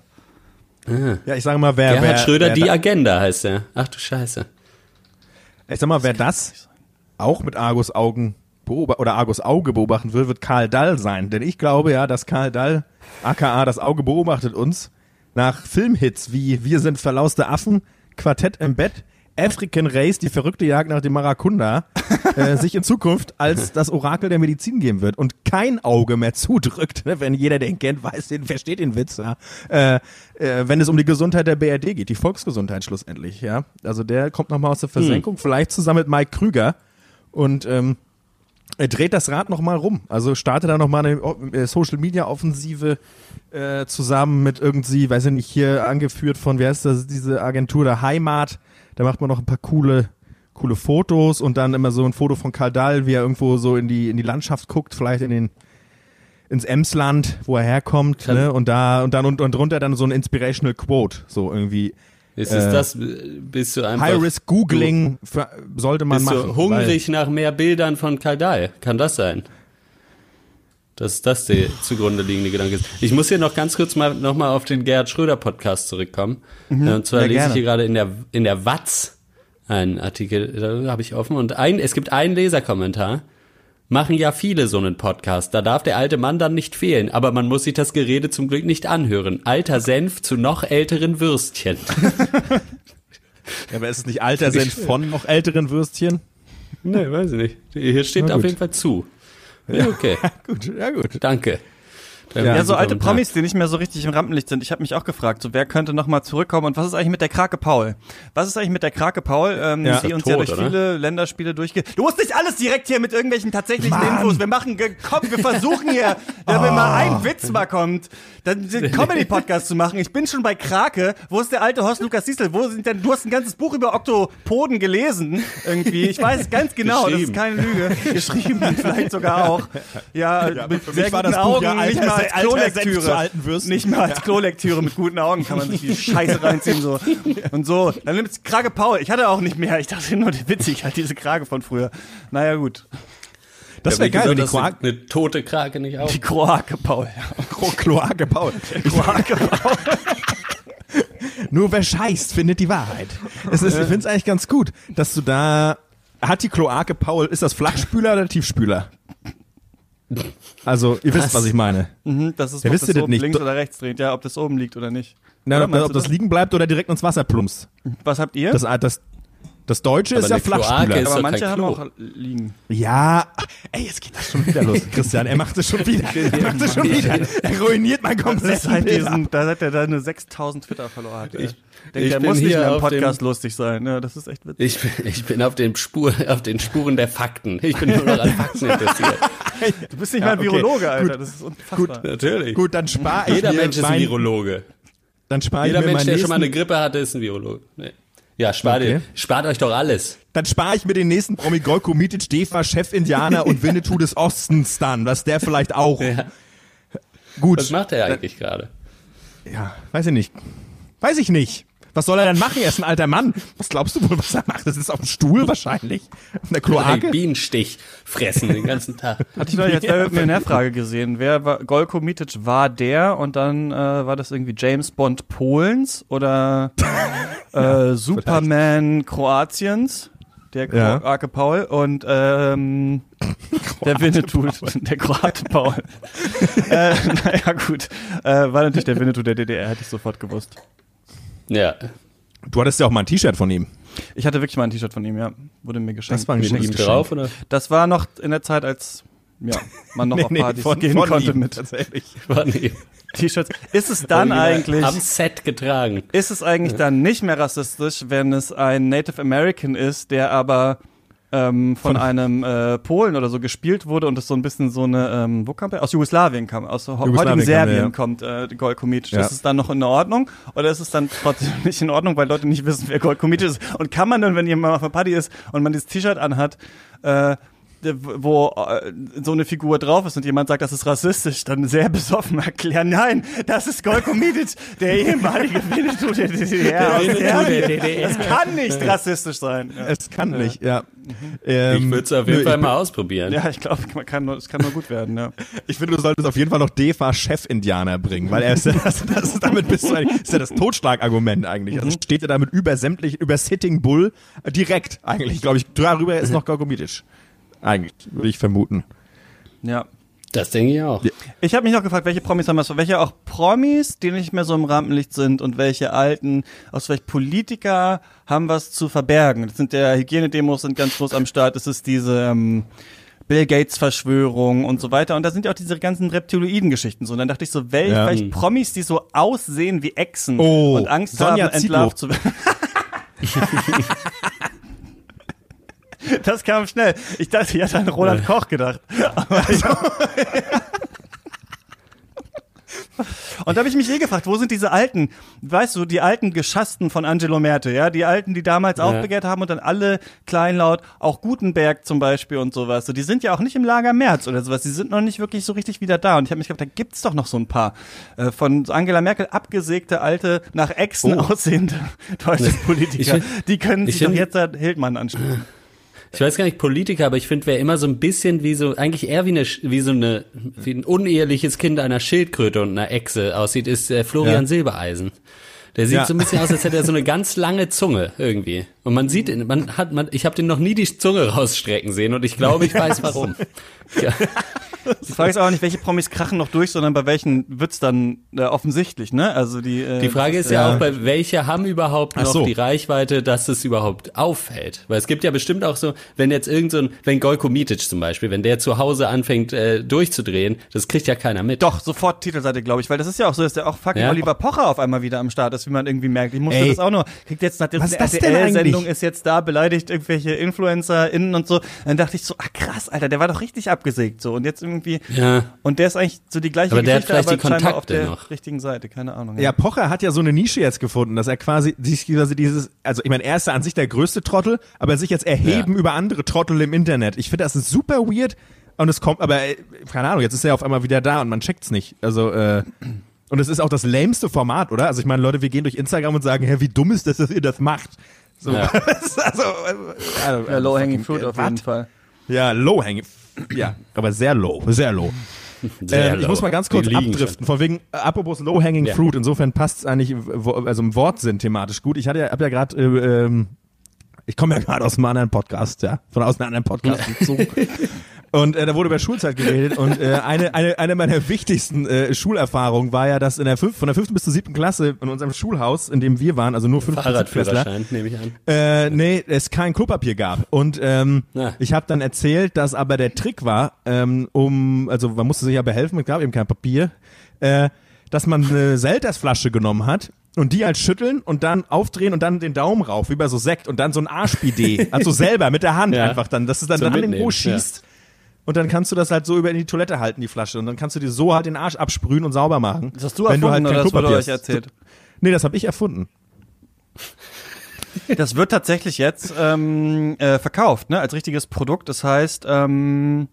Ja, ich sage mal, wer, Gerhard wer, Schröder, wer die da- Agenda heißt er. Ach du Scheiße. Ich sag mal, wer das auch mit Argus Augen oder Argus Auge beobachten will, wird Karl Dall sein. Denn ich glaube ja, dass Karl Dall, aka das Auge beobachtet uns, nach Filmhits wie Wir sind verlauste Affen, Quartett im Bett, African Race, die verrückte Jagd nach dem Marakunda, äh, sich in Zukunft als das Orakel der Medizin geben wird und kein Auge mehr zudrückt, ne? wenn jeder den kennt, weiß den, versteht den Witz, ja. Äh, äh, wenn es um die Gesundheit der BRD geht, die Volksgesundheit schlussendlich, ja. Also der kommt nochmal aus der Versenkung, vielleicht zusammen mit Mike Krüger und ähm, er dreht das Rad noch mal rum. Also startet da noch mal eine äh, Social Media Offensive äh, zusammen mit irgendwie, weiß ich nicht, hier angeführt von, wer ist das, diese Agentur der Heimat. Da macht man noch ein paar coole coole Fotos und dann immer so ein Foto von Karl Dahl, wie er irgendwo so in die in die Landschaft guckt, vielleicht in den ins Emsland, wo er herkommt, Kann- ne? Und da und dann und, und drunter dann so ein inspirational Quote, so irgendwie Ist es Äh, das, bist du einfach High Risk Googling für, sollte man bist machen. du hungrig nach mehr Bildern von Kaldai? Kann das sein? Dass das der zugrunde liegende Gedanke ist. Ich muss hier noch ganz kurz mal noch mal auf den Gerhard Schröder Podcast zurückkommen. Äh, Und zwar lese gerne. ich hier gerade in der in der Watz einen Artikel, da habe ich offen und ein es gibt einen Leserkommentar. Machen ja viele so einen Podcast. Da darf der alte Mann dann nicht fehlen, aber man muss sich das Gerede zum Glück nicht anhören. Alter Senf zu noch älteren Würstchen. Ja, aber ist es nicht alter Senf von noch älteren Würstchen? Nee, weiß ich nicht. Hier steht auf jeden Fall zu. Ja, okay. gut, ja gut. Danke. Ja, Ja, so alte. Promis, die nicht mehr so richtig im Rampenlicht sind. Ich habe mich auch gefragt, so wer könnte noch mal zurückkommen und was ist eigentlich mit der Krake Paul? Was ist eigentlich mit der Krake Paul, ähm, Ja. die uns Tot, ja durch oder? viele Länderspiele durchge... Du musst nicht alles direkt hier mit irgendwelchen tatsächlichen Mann. Infos. Wir machen, komm, wir versuchen hier, damit mal ein Witz mal kommt, dann den Comedy-Podcast zu machen. Ich bin schon bei Krake. Wo ist der alte Horst Lukas Diesel? Wo sind denn, du hast ein ganzes Buch über Oktopoden gelesen, irgendwie. Ich weiß es ganz genau, das ist keine Lüge. Geschrieben, vielleicht sogar auch. Ja, mit für sehr mich war guten das Buch Augen, ja nicht mal als Klolektüre. zu alten Würsten. Nicht mal als Klolektüre mit guten Augen kann man sich die Scheiße reinziehen so. Und so, dann nimmt's Krage Paul. Ich hatte auch nicht mehr. Ich dachte nur, die witzig halt diese Krage von früher. Naja, gut. Das Ja, wäre geil, wenn die das Kloak eine tote Krake nicht auch. Die Kroake Paul. Ja. Kloake Paul. Kroake Paul. Nur wer scheißt, findet die Wahrheit. Es ist, ich finde es eigentlich ganz gut, dass du da. Hat die Kloake Paul, ist das Flachspüler oder Tiefspüler? Also, ihr wisst, Was? was ich meine. Mhm, das ist Ja, ob wisst das ihr das oben nicht? links oder rechts dreht. Ja, ob das oben liegt oder nicht. Na, Oder ob, ob das liegen bleibt oder direkt ins Wasser plumpst. Was habt ihr? Das, das, das Deutsche Aber ist ja Flachspüler. ist- Aber manche haben auch liegen. Ja, ey, jetzt geht das schon wieder los, Christian. Er macht es schon wieder. Er macht es schon wieder. Er ruiniert mein Das komplettes halt diesen, da hat er da eine 6000 Twitter verloren. Hat. Ich, denke, ich der muss nicht hier mehr im auf Podcast dem- lustig sein. Ja, das ist echt witzig. Ich, bin- ich bin auf den, Spur, auf den Spuren der Fakten. Ich bin nur noch an Fakten interessiert. Du bist nicht Ja, mal ein okay. Virologe, Alter. Gut. Das ist unfassbar. Natürlich. Gut, dann spare ich Jeder mir Mensch ist ein Virologe. Dann spare ich Jeder mir Mensch, der schon mal eine Grippe hatte, ist ein Virologe. Nee. Ja, spart, Okay. ihr, spart euch doch alles. dann spare ich mir den nächsten Promi Golko Mitic, Defa, Chef-Indianer und Winnetou des Ostens dann, was der vielleicht auch. Ja. Gut. Was macht er eigentlich gerade? Ja, weiß ich nicht. Weiß ich nicht. Was soll er denn machen? Er ist ein alter Mann. Was glaubst du wohl, was er macht? Das ist auf dem Stuhl wahrscheinlich. Auf einer Ein Kloake. Bienenstich fressen den ganzen Tag. Hatte ich ja, mir eine Frage gesehen. Wer war, Golko Mitic war der und dann äh, war das irgendwie James Bond Polens oder äh, Superman Kroatiens, der Ja. Kroake Paul und ähm, der Winnetou, der Kroate Paul. äh, naja, gut. Äh, war natürlich der Winnetou der DDR, hätte ich sofort gewusst. Ja. Du hattest ja auch mal ein T-Shirt von ihm. Ich hatte wirklich mal ein T-Shirt von ihm, ja. Wurde mir geschenkt. Das war ein gutes ihm Geschenk. drauf, oder? Das war noch in der Zeit, als ja, man noch auf Partys gehen konnte ihm, mit Tatsächlich. War nie. T-Shirts. Ist es dann eigentlich Am Set getragen. ist es eigentlich dann nicht mehr rassistisch, wenn es ein Native American ist, der aber ähm, von, Von- einem äh, Polen oder so gespielt wurde und es so ein bisschen so eine, ähm, wo kam er? Aus Jugoslawien kam, aus Jugoslawien heutigen Serbien er, ja. kommt äh, Golkomic. Ja. Ist es dann noch in Ordnung oder ist es dann trotzdem nicht in Ordnung, weil Leute nicht wissen, wer Golkomic ist? Und kann man dann, wenn jemand auf einer Party ist und man dieses T-Shirt anhat, äh, wo äh, so eine Figur drauf ist und jemand sagt, das ist rassistisch, dann sehr besoffen erklären, nein, das ist Golko Mitic, der ehemalige Winnetou der DDR. Das kann nicht rassistisch sein. Ja, Es kann nicht, ja. Ich Ähm, würde es auf jeden Fall ich, mal ausprobieren. ja ich glaube, man kann es kann nur gut werden. Ja. Ich finde, du solltest auf jeden Fall noch Defa Chef-Indianer bringen, weil er ist ja, das, das ist damit bist du eigentlich, ist ja das Totschlagargument eigentlich. Also steht er damit über sämtlich, über Sitting Bull äh, direkt eigentlich, glaube ich. Darüber ist noch Gorgomitisch. Eigentlich, würde ich vermuten. ja. Das denke ich auch. Ich habe mich noch gefragt, welche Promis haben wir, welche auch Promis, die nicht mehr so im Rampenlicht sind und welche alten, aus vielleicht Politiker haben was zu verbergen. Das sind der Hygienedemos sind ganz groß am Start. Es ist diese ähm, Bill Gates Verschwörung und so weiter. Und da sind ja auch diese ganzen Reptiloiden-Geschichten so. Und dann dachte ich so, welche Ja. vielleicht Promis, die so aussehen wie Echsen Oh, und Angst Sonja haben, Zietlow. entlarvt zu werden. Das kam schnell. Ich dachte, ich hatte an Roland Koch gedacht. Aber Und da habe ich mich eh gefragt, wo sind diese alten, weißt du, die alten Geschassten von Angelo Merte, ja, die alten, die damals Ja. aufbegehrt haben und dann alle kleinlaut, auch Gutenberg zum Beispiel und sowas. So, die sind ja auch nicht im Lager März oder sowas, die sind noch nicht wirklich so richtig wieder da. Und ich habe mich gefragt, da gibt's doch noch so ein paar äh, von Angela Merkel abgesägte, alte, nach Echsen Oh. aussehende deutsche Politiker. Find- die können ich sich doch jetzt an Hildmann anschließen. Ich weiß gar nicht Politiker, aber ich finde, wer immer so ein bisschen wie so, eigentlich eher wie eine, wie so eine, wie ein uneheliches Kind einer Schildkröte und einer Echse aussieht, ist äh, Florian Ja. Silbereisen. Der sieht Ja. so ein bisschen aus, als hätte er so eine ganz lange Zunge irgendwie. Und man sieht, ihn- man hat, man, ich habe den noch nie die Zunge rausstrecken sehen und ich glaube, ich weiß warum. Ja. Die Frage ist auch nicht, welche Promis krachen noch durch, sondern bei welchen wird's dann äh, offensichtlich, ne? Also die äh, Die Frage ist ja, Ja. auch, bei welche haben überhaupt noch so. die Reichweite, dass es überhaupt auffällt? Weil es gibt ja bestimmt auch so, wenn jetzt irgend so ein, wenn Gojko Mitic zum Beispiel, wenn der zu Hause anfängt äh, durchzudrehen, das kriegt ja keiner mit. Doch, sofort Titelseite, glaube ich, weil das ist ja auch so, dass der auch fucking Ja. Oliver Pocher auf einmal wieder am Start ist, wie man irgendwie merkt. Ich musste Ey. das auch nur, kriegt jetzt nach der RTL-Sendung ist jetzt da, beleidigt irgendwelche InfluencerInnen und so. Dann dachte ich so, ah krass, Alter, der war doch richtig abgesägt so und jetzt irgendwie, Ja. und der ist eigentlich so die gleiche Aber der hat Geschichte, vielleicht aber die scheinbar auf Kontakte der noch. richtigen Seite, keine Ahnung. Ja, Pocher hat ja so eine Nische jetzt gefunden, dass er quasi, dieses, also ich meine, er ist ja an sich der größte Trottel, aber sich jetzt erheben Ja. über andere Trottel im Internet. Ich finde, das ist super weird und es kommt, aber äh, keine Ahnung, jetzt ist er auf einmal wieder da und man checkt's nicht. Also, äh, und es ist auch das lämste Format, oder? Also ich meine, Leute, wir gehen durch Instagram und sagen, hä, wie dumm ist das, dass ihr das macht? So, Ja. also, äh, also, Ja, Low-Hanging Fruit auf what? jeden Fall. Ja, low hanging. Ja, aber sehr low, sehr low. Sehr Ähm, ich muss mal ganz kurz abdriften. Von wegen, äh, apropos Low Hanging Ja. Fruit, insofern passt es eigentlich, wo, also im Wortsinn thematisch gut. Ich hatte ja, hab ja gerade, äh, ähm, ich komme ja gerade aus einem anderen Podcast, ja, von aus einem anderen Podcast gezogen. Und äh, da wurde über Schulzeit geredet und äh, eine, eine, eine meiner wichtigsten äh, Schulerfahrungen war ja, dass in der fünf, von der fünften bis zur siebten Klasse in unserem Schulhaus, in dem wir waren, also nur fünf Fahrradführerschein, nehme ich an. äh, nee, es kein Klopapier gab. Und ähm, Ja. ich habe dann erzählt, dass aber der Trick war, ähm, um, also man musste sich ja behelfen, es gab eben kein Papier, äh, dass man eine Seltersflasche genommen hat und die halt schütteln und dann aufdrehen und dann den Daumen rauf, wie bei so Sekt und dann so ein Arschbidet, also selber mit der Hand Ja. einfach dann, dass es dann Zum an den Roh schießt. Und dann kannst du das halt so über in die Toilette halten, die Flasche. Und dann kannst du dir so halt den Arsch absprühen und sauber machen. Das hast du wenn erfunden du halt kein oder das euch erzählt? Nee, das habe ich erfunden. Das wird tatsächlich jetzt ähm, äh, verkauft, ne, als richtiges Produkt. Das heißt ähm,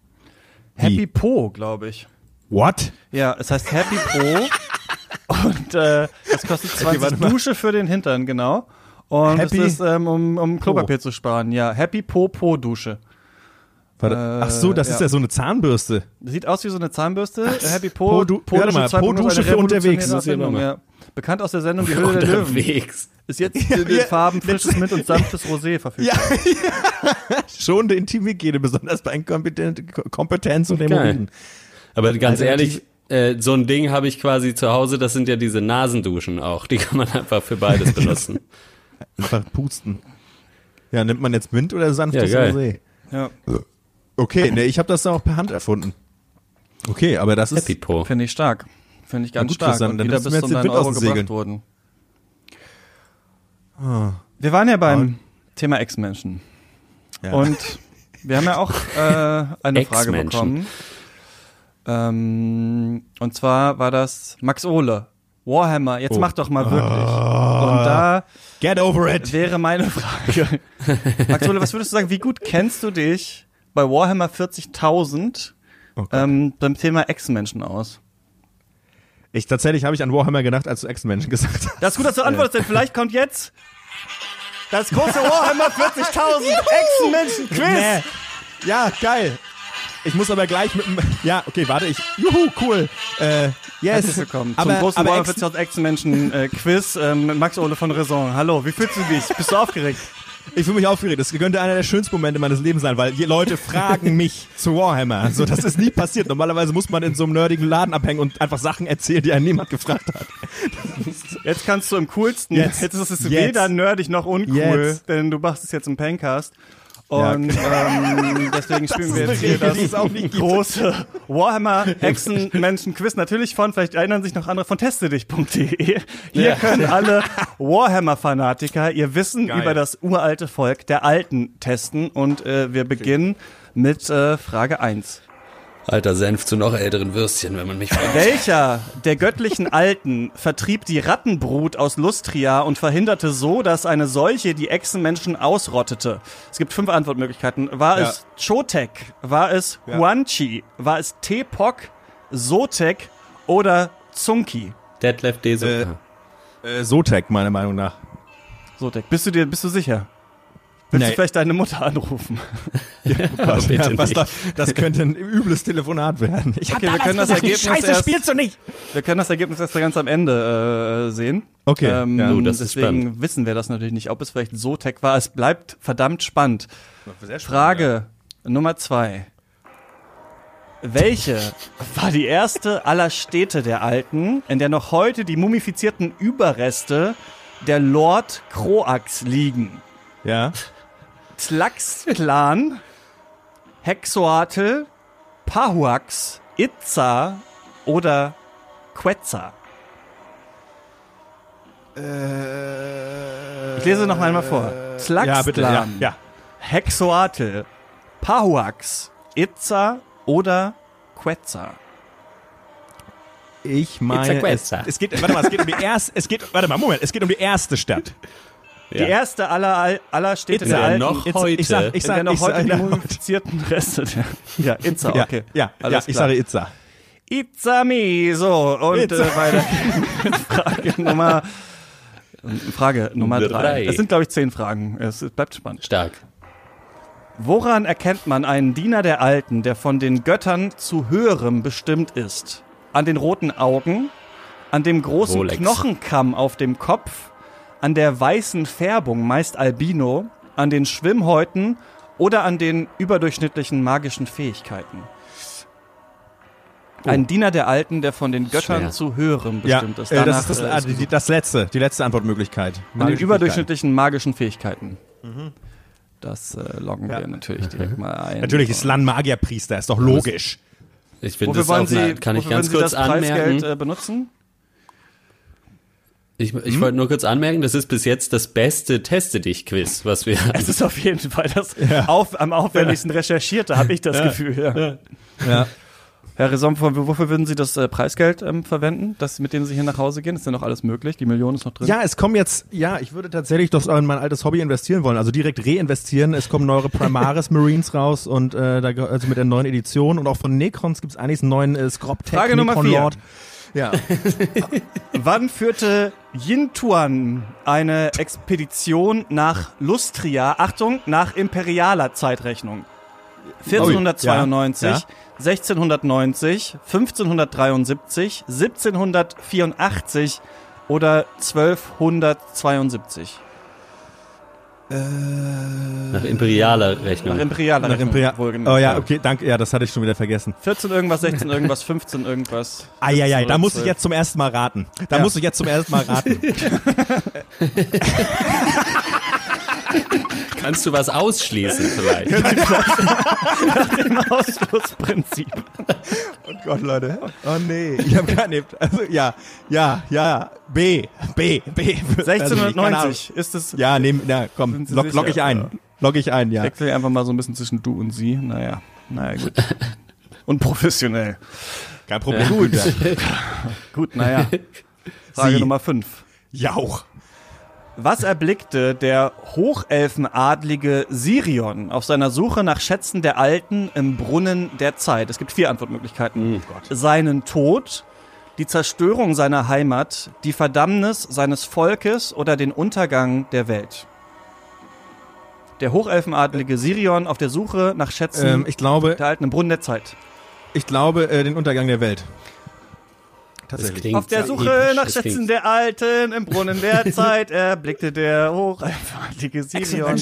Happy Wie? Po, glaube ich. What? Ja, es heißt Happy Po und äh, das kostet 20 warte mal. Dusche für den Hintern, genau. Und Happy das ist, ähm, um, um Po. Klopapier zu sparen. Ja, Happy Po Po Dusche. Äh, Ach so, das ist ja. ja so eine Zahnbürste. Sieht aus wie so eine Zahnbürste. Happy Po, Po- Du- warte mal, 2.0 Po-Dusche eine für unterwegs. Erfindung, ja. Bekannt aus der Sendung Die Höhle der Löwen. Unterwegs. Ist jetzt in den ja. Farben frisches Mint und sanftes Rosé verfügbar. Ja, schon eine Intimhygiene, besonders bei Inkompetenz Kompetenz und Hämorrhoiden. Aber ganz Also ehrlich, äh, so ein Ding habe ich quasi zu Hause, das sind ja diese Nasenduschen auch. Die kann man einfach für beides benutzen. Einfach pusten. Ja, nimmt man jetzt Wind oder sanftes Ja. Rosé? Ja, Okay, ne, ich habe das dann auch per Hand erfunden. Okay, aber das ist Happy Po. finde ich stark. Finde ich ganz gut, stark. Christian, Und dann wieder bis zu deinen Euro gebracht wurden. Wir waren ja beim Thema Ex-Menschen. Ja. Und wir haben ja auch äh, eine Frage bekommen. Ähm, und zwar war das Max Ohle. Warhammer, jetzt Oh. mach doch mal wirklich. Und da Get over it. wäre meine Frage. Max Ohle, was würdest du sagen, wie gut kennst du dich bei Warhammer 40.000 Oh ähm, beim Thema Ex-Menschen aus? Ich tatsächlich habe ich an Warhammer gedacht, als du Ex-Menschen gesagt hast. Das ist gut, dass du antwortest, denn vielleicht kommt jetzt das große Warhammer 40.000 Ex-Menschen-Quiz. Nee. Ja, geil. Ich muss aber gleich mit dem. Ja, okay, warte, ich. Juhu, cool. Äh, yes. Herzlich willkommen zum aber, großen Warhammer Ex 40.000 Ex-Menschen-Quiz ähm, mit Max Ole von Raison. Hallo, wie fühlst du dich? Bist du aufgeregt? Ich fühle mich aufgeregt. Das könnte einer der schönsten Momente meines Lebens sein, weil die Leute fragen mich zu Warhammer. So, das ist nie passiert. Normalerweise muss man in so einem nerdigen Laden abhängen und einfach Sachen erzählen, die einen niemand gefragt hat. Jetzt kannst du im coolsten, Jetzt. jetzt, ist es Jetzt. weder nerdig noch uncool, Jetzt. denn du machst es jetzt im Pencast. Und ähm, deswegen spielen wir jetzt hier das große Warhammer Hexen Menschen Quiz. Natürlich von, vielleicht erinnern sich noch andere von testedich.de. Hier können alle Warhammer Fanatiker ihr Wissen Geil. über das uralte Volk der Alten testen und äh, wir beginnen mit äh, Frage 1. Alter Senf zu noch älteren Würstchen, wenn man mich fragt. Welcher der göttlichen Alten vertrieb die Rattenbrut aus Lustria und verhinderte so, dass eine Seuche die Echsenmenschen ausrottete? Es gibt fünf Antwortmöglichkeiten. War Ja. es Chotek? War es Ja. Huanchi? War es Tepok? Sotek? Oder Zunki? Detlef Deso. Äh, Äh, Sotek, meiner Meinung nach. Sotek. Bist du dir, bist du sicher? Willst Nee. du vielleicht deine Mutter anrufen? Was, bitte ja, was nicht. da, das könnte ein übles Telefonat werden. Ich hab Okay, wir können das Ergebnis Scheiße erst- spielst du nicht. Wir können das Ergebnis erst ganz am Ende äh, sehen. Okay, Ähm, ja. Oh, das ist deswegen wissen wir das natürlich nicht, ob es vielleicht Sotek war. Es bleibt verdammt spannend. Frage Nummer zwei. Welche war die erste aller Städte der Alten, in der noch heute die mumifizierten Überreste der Lord Croax liegen? Ja. Tlaxclan, Hexoatl, Pahuax, Itza oder Quetzal? Ich lese noch einmal vor. Tlaxclan, Ja, bitte. Ja, ja. Hexoatl, Pahuax, Itza oder Quetzal? Ich meine, es, es geht, warte mal, es geht um die erste, es geht, warte mal, Moment, es geht um die erste Stadt. Die erste aller, aller Städte Itza. der Alten. noch Itza- heute. Ich sag, ich der sag, noch ich heute die ja, mumifizierten Reste der, ja, Itza, ja, okay. ja, ja, Alles ich sage Itza. It's a me. So, und It's äh, weiter Frage Nummer, Frage Nummer drei. Drei. Es sind, glaube ich, zehn Fragen. Es, es bleibt spannend. Stark. Woran erkennt man einen Diener der Alten, der von den Göttern zu höherem bestimmt ist? An den roten Augen, an dem großen Rolex. Knochenkamm auf dem Kopf, an der weißen Färbung, meist Albino, an den Schwimmhäuten oder an den überdurchschnittlichen magischen Fähigkeiten? Ein Diener der Alten, der von den Göttern Schwer. zu höherem Ja, bestimmt ist. äh, Danach, das ist das, äh, ah, ist die, das letzte, die letzte Antwortmöglichkeit. an den überdurchschnittlichen magischen Fähigkeiten. Mhm. Das äh, loggen wir natürlich direkt mal ein. Natürlich, Slan Magierpriester, ist doch logisch. Ich finde das wollen auch Sie, kann ich ganz wollen kurz Sie das Preisgeld anmerken. äh, benutzen? Ich, Hm? ich wollte nur kurz anmerken, das ist bis jetzt das beste Teste dich Quiz, was wir Es ist auf jeden Fall das auf, am aufwendigsten recherchierte, habe ich das Gefühl. Ja. Ja. Herr Resom, wofür würden Sie das äh, Preisgeld ähm, verwenden, das, mit dem Sie hier nach Hause gehen? Ist ja noch alles möglich? Die Million ist noch drin? Ja, es kommen jetzt, ja, ich würde tatsächlich doch in mein altes Hobby investieren wollen, also direkt reinvestieren. Es kommen neue Primaris Marines raus und äh, da, also mit der neuen Edition und auch von Necrons gibt es eigentlich einen neuen äh, Scrop-Tech Frage Nummer Necron vier. Lord. Ja. Wann führte Yin Tuan eine Expedition nach Lustria, Achtung, nach imperialer Zeitrechnung? 1492, ja, 1690, 1573, 1784 oder 1272? Nach imperialer Rechnung. Nach imperialer Nach Rechnung, Imperial. Oh ja, okay, danke. Ja, das hatte ich schon wieder vergessen. 14 irgendwas, 16 irgendwas, 15 irgendwas. Eieiei, da muss ich 12. jetzt zum ersten Mal raten. Da Ja. muss ich jetzt zum ersten Mal raten. Kannst du was ausschließen vielleicht? Im Ausschlussprinzip. oh Gott, Leute. Oh nee. Ich habe gar nicht. Also ja, ja, ja. B, B, B. Also, ich- keine Ahnung. 1690 ist es. Ja, nehm, ja, komm, log, log ich ein. Log ich ein, ja. Wechsel einfach mal so ein bisschen zwischen du und sie. Naja, naja, gut. Und professionell. Kein Problem. Gut. Ja. Gut, naja. Frage Sie. Nummer 5. Jauch. Was erblickte der Hochelfenadlige Sirion auf seiner Suche nach Schätzen der Alten im Brunnen der Zeit? Es gibt vier Antwortmöglichkeiten. Seinen Tod, die Zerstörung seiner Heimat, die Verdammnis seines Volkes oder den Untergang der Welt. Der Hochelfenadlige Sirion auf der Suche nach Schätzen Ähm, ich glaube, der Alten im Brunnen der Zeit. ich glaube, äh, den Untergang der Welt. Tatsächlich. klingt Auf der Suche episch. nach Schätzen der Alten im Brunnen der Zeit erblickte der hochaltige Sirion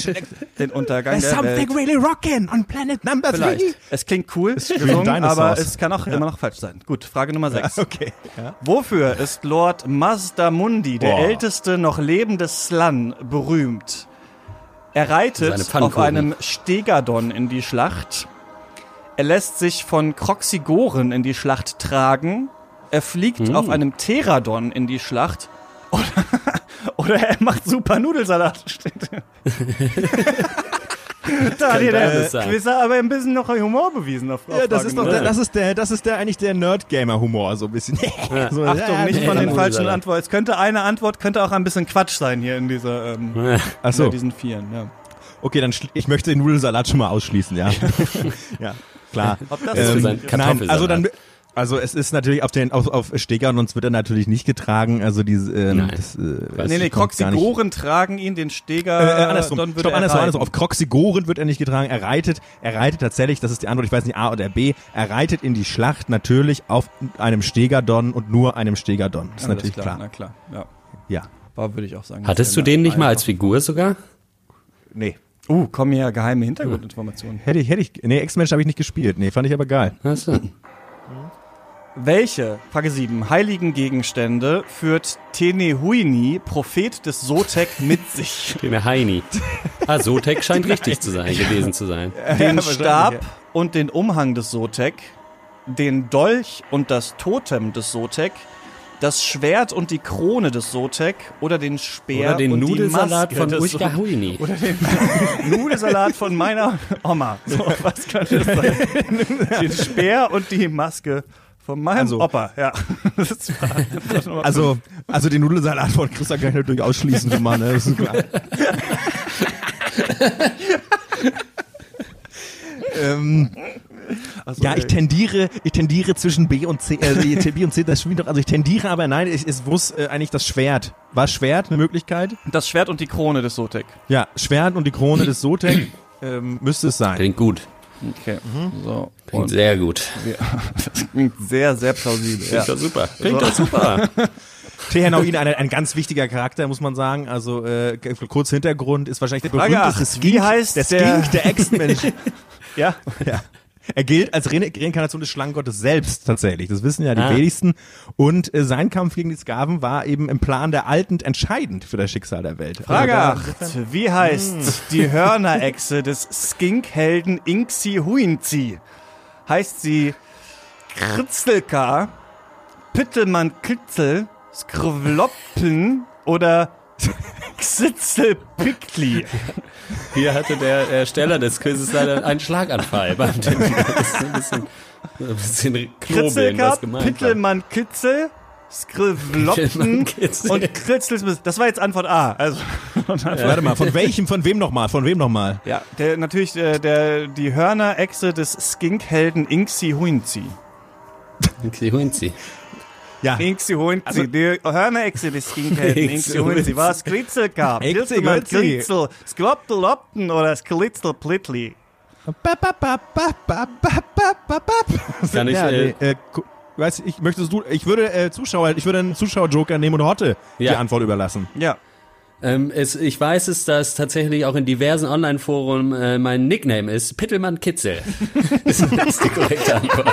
den Untergang der Welt. really rockin' on planet number Vielleicht. Es klingt cool, gesungen, aber es kann auch immer noch falsch sein. Gut, Frage Nummer 6. Okay. Ja. Wofür ist Lord Mazdamundi, der Boah. älteste noch lebende Slan, berühmt? Er reitet auf einem Stegadon in die Schlacht. Er lässt sich von Croxigoren in die Schlacht tragen. Er fliegt Hm. auf einem Pteradon in die Schlacht. Oder, oder er macht super Nudelsalat. Da hat hier der sein. Quizzer aber ein bisschen noch Humor bewiesen auf Ja, das Fragen. ist doch, der, das ist der, das ist der eigentlich der Nerd-Gamer-Humor, so ein bisschen. so, Achtung, ja, nicht ja, von ja, den ja. falschen. Antworten. Es könnte eine Antwort, könnte auch ein bisschen Quatsch sein hier in dieser, ähm, Ach so. bei diesen Vieren. Ja. Okay, dann ich möchte den Nudelsalat schon mal ausschließen, ja. ja, klar. Ob das ist für seinen nein, Kartoffelsalat. also dann also es ist natürlich auf den auf, auf Stegern uns wird er natürlich nicht getragen, also diese ähm, Nein. das, äh, Nee, nee, Croxigoren tragen ihn, den Steger. Äh, äh, andersrum. Dann würde Stopp, er andersrum, andersrum. Auf Croxigoren wird er nicht getragen. Er reitet, er reitet tatsächlich, das ist die Antwort, ich weiß nicht A oder B, er reitet in die Schlacht natürlich auf einem Stegadon und nur einem Stegadon. Das ist Alles natürlich klar. Na klar, ja. Ja. War, würde ich auch sagen. Hattest du Ja, den nicht mal als Figur sogar? Nee. Uh, kommen hier geheime Hintergrundinformationen. Hätte ich, hätte ich, nee, Ex-Mensch habe ich nicht gespielt. Nee, fand ich aber geil. Achso. Welche, Frage 7, heiligen Gegenstände führt Tenehuini, Prophet des Sotek, mit sich? Den Heini. Ah, Sotek scheint richtig zu sein, gewesen zu sein. Den Stab und den Umhang des Sotek, den Dolch und das Totem des Sotek, das Schwert und die Krone des Sotek oder den Speer Oder den und Nudelsalat die von Maske des Uschka Sotek. Huini. Oder den Nudelsalat von meiner Oma. So, was könnte das sein? Den Speer und die Maske von meinem Also- Opa, ja. Das war Also, also den Nudelsalat von Christa kann ich natürlich ausschließen schon mal, ne? Das ist klar. ähm, Also, ja, ich tendiere, ich tendiere zwischen B und C, äh, B und C, das stimmt doch, also ich tendiere, aber nein, ich, es muss äh, eigentlich das Schwert. War Schwert eine Möglichkeit? das Schwert und die Krone des Sotek. Ja, Schwert und die Krone des Sotek ähm, müsste es sein. Klingt gut. Okay. So. Klingt Und sehr gut. wir, das klingt sehr, sehr plausibel. Ja. Klingt doch super. Klingt doch super. Tehenauin, ein, ein ganz wichtiger Charakter, muss man sagen. Also äh, kurz Hintergrund, ist wahrscheinlich der Frage berühmteste. Skink, Wie heißt der der- Skink, der Ex-Mensch. ja. Ja. Er gilt als Re Reinkarnation des Schlangengottes selbst tatsächlich. Das wissen ja die Ah. wenigsten. Und äh, sein Kampf gegen die Skaven war eben im Plan der Alten entscheidend für das Schicksal der Welt. Frage Also da- 8. Wie heißt die Hörnerechse des Skink-Helden Inxi Huinzi? Heißt sie Kritzelka, Pittelmann Kitzel, Skrvloppen oder Xitzelpickli? Hier hatte der Ersteller des Quizzes leider einen Schlaganfall beim Tippen. Das ist ein bisschen, ein bisschen knobeln, was gemeint war. Pittelmann Kitzel, Kitzel. und Kritzels. Das war jetzt Antwort A. Also, Warte mal, von welchem, von wem nochmal, von wem nochmal? ja, der, natürlich der, der, die Hörnerechse des Skink-Helden Inxi Huinzi. Inxi Huinzi. Ja. Inksi holen also, die Hörnerexe, das ging kein Inksi holen sie. Was Glitzel gab. Inksi mal Glitzel, oder das Glitzelplittli. Weiß ich möchtest du ich würde äh, Zuschauer ich würde einen Zuschauer Joker nehmen und Hotte ja. die Antwort überlassen. Ja. Ähm, es, ich weiß es, dass tatsächlich auch in diversen Online-Foren äh, mein Nickname ist Pittelmann Kitzel. das ist die korrekte Antwort.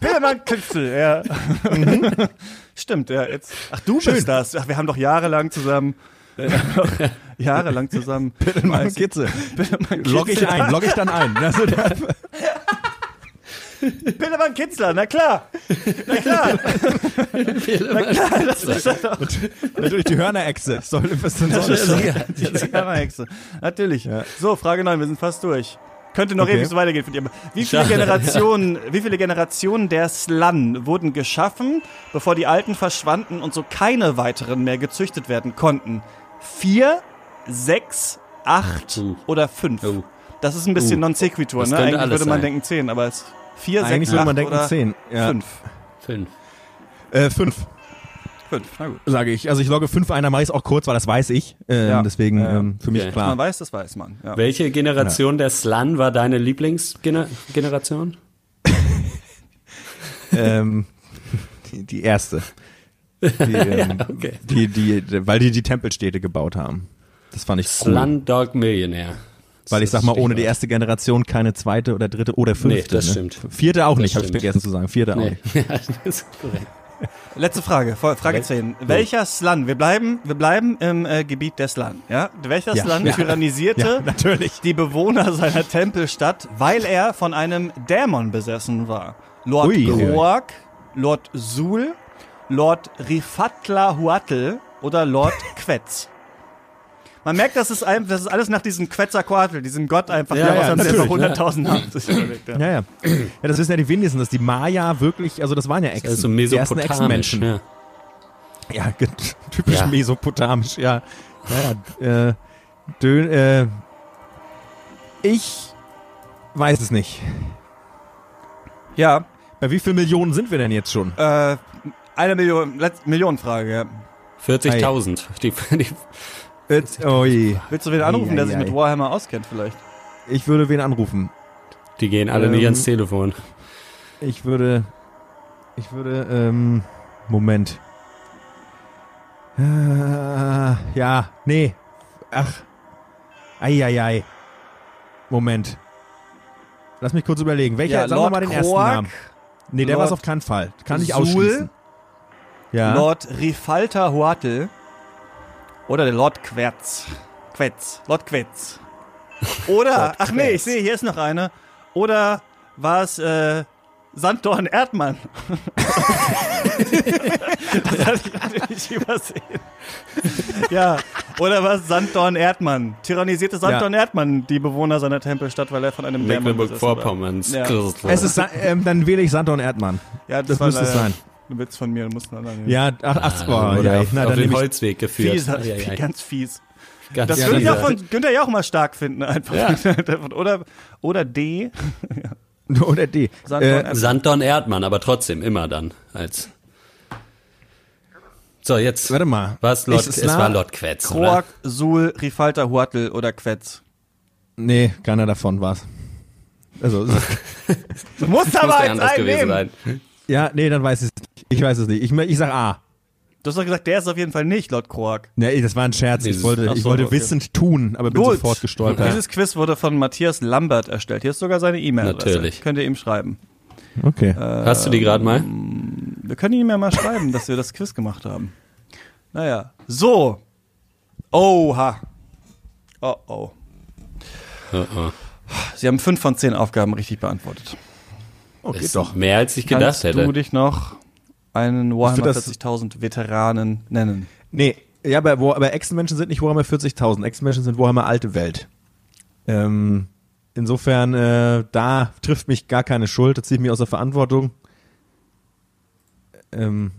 Pillermann Kitzel, ja. Stimmt, ja. Jetzt. Ach, du bist das. Ach, wir haben doch jahrelang zusammen. jahrelang zusammen. Mann, Weiß- Kitze. Pillermann Log ich Kitzel. ein, log ich dann ein. Also der, Pillermann Kitzler, na klar. Na klar. Pittelmann Das ist doch natürlich die Hörnerechse. Soll, was denn das? die Kammerhexe. Natürlich. So, Frage 9, wir sind fast durch. Könnte noch Okay. ewig so weitergehen von dir. aber Wie viele Schade. Generationen, wie viele Generationen der Slan wurden geschaffen, bevor die alten verschwanden und so keine weiteren mehr gezüchtet werden konnten? Vier, sechs, acht Uh. oder fünf? Oh. Das ist ein bisschen Uh. non sequitur, ne? Eigentlich würde man sein. denken zehn, aber es vier, Eigentlich sechs, würde acht man denken oder zehn. Ja. fünf. Fünf. Äh, fünf, Fünf, na gut. sage ich. Also ich logge fünf ein, dann mache ich es auch kurz, weil das weiß ich. Ähm, Ja. Deswegen Ja, ja. ähm, für mich Okay. klar. Man weiß, das weiß man. Ja. Welche Generation der Slan war deine Lieblingsgeneration? ähm, die, die erste. Die, ähm, okay. die, die, weil die die Tempelstädte gebaut haben. Das fand ich cool. Slumdog Millionaire. Weil ich sag mal, ohne die erste Generation keine zweite oder dritte oder fünfte. Nee, das ne? stimmt. Vierte auch Das nicht, habe ich vergessen zu sagen. Vierte auch Nee. nicht. Ja, das ist korrekt. Letzte Frage, Frage 10. Welcher Slan, wir bleiben, wir bleiben im äh, Gebiet des Slan, ja? Welcher Ja. Slan Ja. tyrannisierte Ja, natürlich. die Bewohner seiner Tempelstadt, weil er von einem Dämon besessen war? Lord Ui. Kroak, Lord Sul, Lord Rifatlahuatl oder Lord Quetz? Man merkt, dass es, ein, das ist alles nach diesem Quetzalcoatl, diesem Gott einfach, Ja, der ja, einem der vor 100.000 Jahren sich überlegt. Ja, ja. Ja, das wissen ja die wenigsten, dass die Maya wirklich, also das waren ja Echsen. Das ist so die ersten. Echsenmenschen. Ja. Ja, typisch Ja. mesopotamisch, ja. Ja, äh, Dön, äh, ich weiß es nicht. Ja, Bei wie vielen Millionen sind wir denn jetzt schon? äh, eine Million, Letz Millionenfrage, ja. 40.000. Die, die, Jetzt, oi. Willst du wen anrufen, der sich mit Warhammer auskennt vielleicht? Ich würde wen anrufen. die gehen alle Ähm, nicht ans Telefon. Ich würde, ich würde, ähm, Moment. Äh, ja, nee. Ach. Eieiei. Moment. Lass mich kurz überlegen. Welcher, sagen wir mal den ersten Kroak, Namen. Nee, der Lord war es auf keinen Fall. Kann ich ausschließen. Ja. Lord Rifalta Huatl oder der Lord Quetz. Quetz. Lord Quetz. Oder, Lord ach nee, Quetz. ich sehe, hier ist noch eine. Oder war es äh, Sanddorn Erdmann? das hatte ich natürlich übersehen. ja, oder war es Sanddorn Erdmann? Tyrannisierte Sanddorn Erdmann die Bewohner seiner Tempelstadt, weil er von einem Dämon besessen war. Mecklenburg-Vorpommerns. Ja. Es ist, Sa- ähm, dann wähle ich Sandor und Erdmann. Ja, Das war müsste es sein. Ein Witz von mir, du musst einen anderen nehmen. Ja, ach, ach, oh, Ah, Oder ja, auf, na, auf dann den ich, Holzweg geführt. Fies, ei, ei. ganz fies. Ganz Das Ja, würde ich auch von Günther ja auch mal stark finden, einfach. Ja. oder, oder D. oder D. Sandor Äh, Erdmann. Sanddorn Erdmann, aber trotzdem immer dann als. So, jetzt. warte mal. Was Lord, Ist es es nah? war Lord Quetz, Kroak, Sul, Rifalta, Huatl oder Quetz. Nee, keiner davon war's. Also, Du musst oder? aber Muss anders einen gewesen sein. Ja, nee, dann weiß ich es nicht. Ich weiß es nicht. Ich, ich sag A. Du hast doch gesagt, der ist auf jeden Fall nicht Lord Kroak. Nee, das war ein Scherz. Ich wollte, Ach ich so, wollte okay. wissend tun, aber bin Gut. sofort gestolpert. Dieses Quiz wurde von Matthias Lambert erstellt. Hier ist sogar seine E-Mail-Adresse. Natürlich. Könnt ihr ihm schreiben. Okay. Hast du die gerade mal? Wir können ihm ja mal schreiben, dass wir das Quiz gemacht haben. Naja. So. Oha. Oh oh. Oh, oh. Sie haben fünf von zehn Aufgaben richtig beantwortet. Okay, Ist doch. mehr als ich gedacht Kannst hätte. du dich noch einen Warhammer das- 40.000 Veteranen nennen? Nee, ja, aber, aber Echsenmenschen sind nicht Warhammer 40.000. Echsenmenschen sind Warhammer Alte Welt. Ähm, insofern, äh, da trifft mich gar keine Schuld. Da ziehe ich mich aus der Verantwortung. Ähm,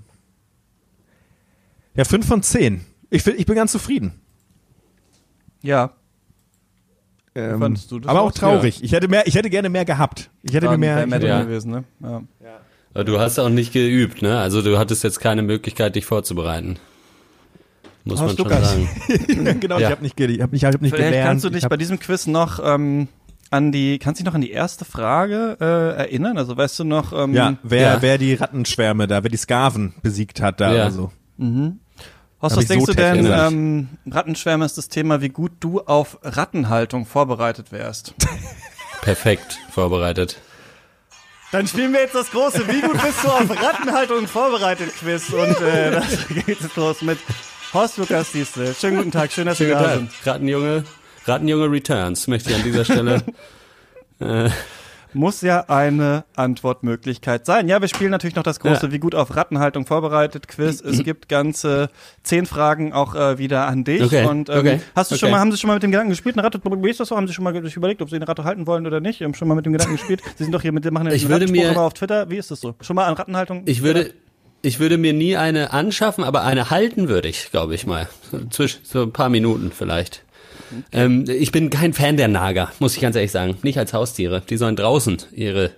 ja, fünf von zehn. Ich, find- ich bin ganz zufrieden. Ja. Ähm, fandest du das aber auch aus? traurig. Ich hätte mehr, ich hätte gerne mehr gehabt. Ich hätte mir mehr. Mehr drin Ja. gewesen, ne? Ja. Aber du hast auch nicht geübt, ne? Also du hattest jetzt keine Möglichkeit, dich vorzubereiten. Muss Horst man schon Lukas. sagen. genau, Ja. ich habe nicht, ge- ich hab nicht, ich hab nicht Vielleicht gelernt. kannst du Ich dich bei diesem Quiz noch ähm, an die, kannst du dich noch an die erste Frage äh, erinnern? Also weißt du noch, ähm, ja, wer, Ja. wer die Rattenschwärme da, wer die Skaven besiegt hat da Ja. oder so. Horst, was denkst so du denn, ähm, Rattenschwärme ist das Thema, wie gut du auf Rattenhaltung vorbereitet wärst? Perfekt vorbereitet. Dann spielen wir jetzt das große, wie gut bist du auf Rattenhaltung vorbereitet Quiz und äh, das geht jetzt los mit Horst Lukas Diestel. Schönen guten Tag, schön, dass Sie da sind. Rattenjunge, Rattenjunge Returns möchte ich an dieser Stelle. äh, Muss ja eine Antwortmöglichkeit sein. Ja, wir spielen natürlich noch das große, Ja. wie gut auf Rattenhaltung vorbereitet Quiz. Es gibt ganze zehn Fragen auch äh, wieder an dich. Okay, Und ähm, okay, hast du schon okay. mal, haben Sie schon mal mit dem Gedanken gespielt, eine Ratte, wie ist das so? Haben Sie schon mal sich überlegt, ob Sie eine Ratte halten wollen oder nicht? Haben schon mal mit dem Gedanken gespielt? Sie sind doch hier mit dem machen ja Ich würde mir- auf Twitter. Wie ist das so? Schon mal an Rattenhaltung? ich würde, ich würde mir nie eine anschaffen, aber eine halten würde ich, glaube ich mal. Zwischen, so ein paar Minuten vielleicht. Ähm, ich bin kein Fan der Nager, muss ich ganz ehrlich sagen. Nicht als Haustiere. Die sollen draußen ihre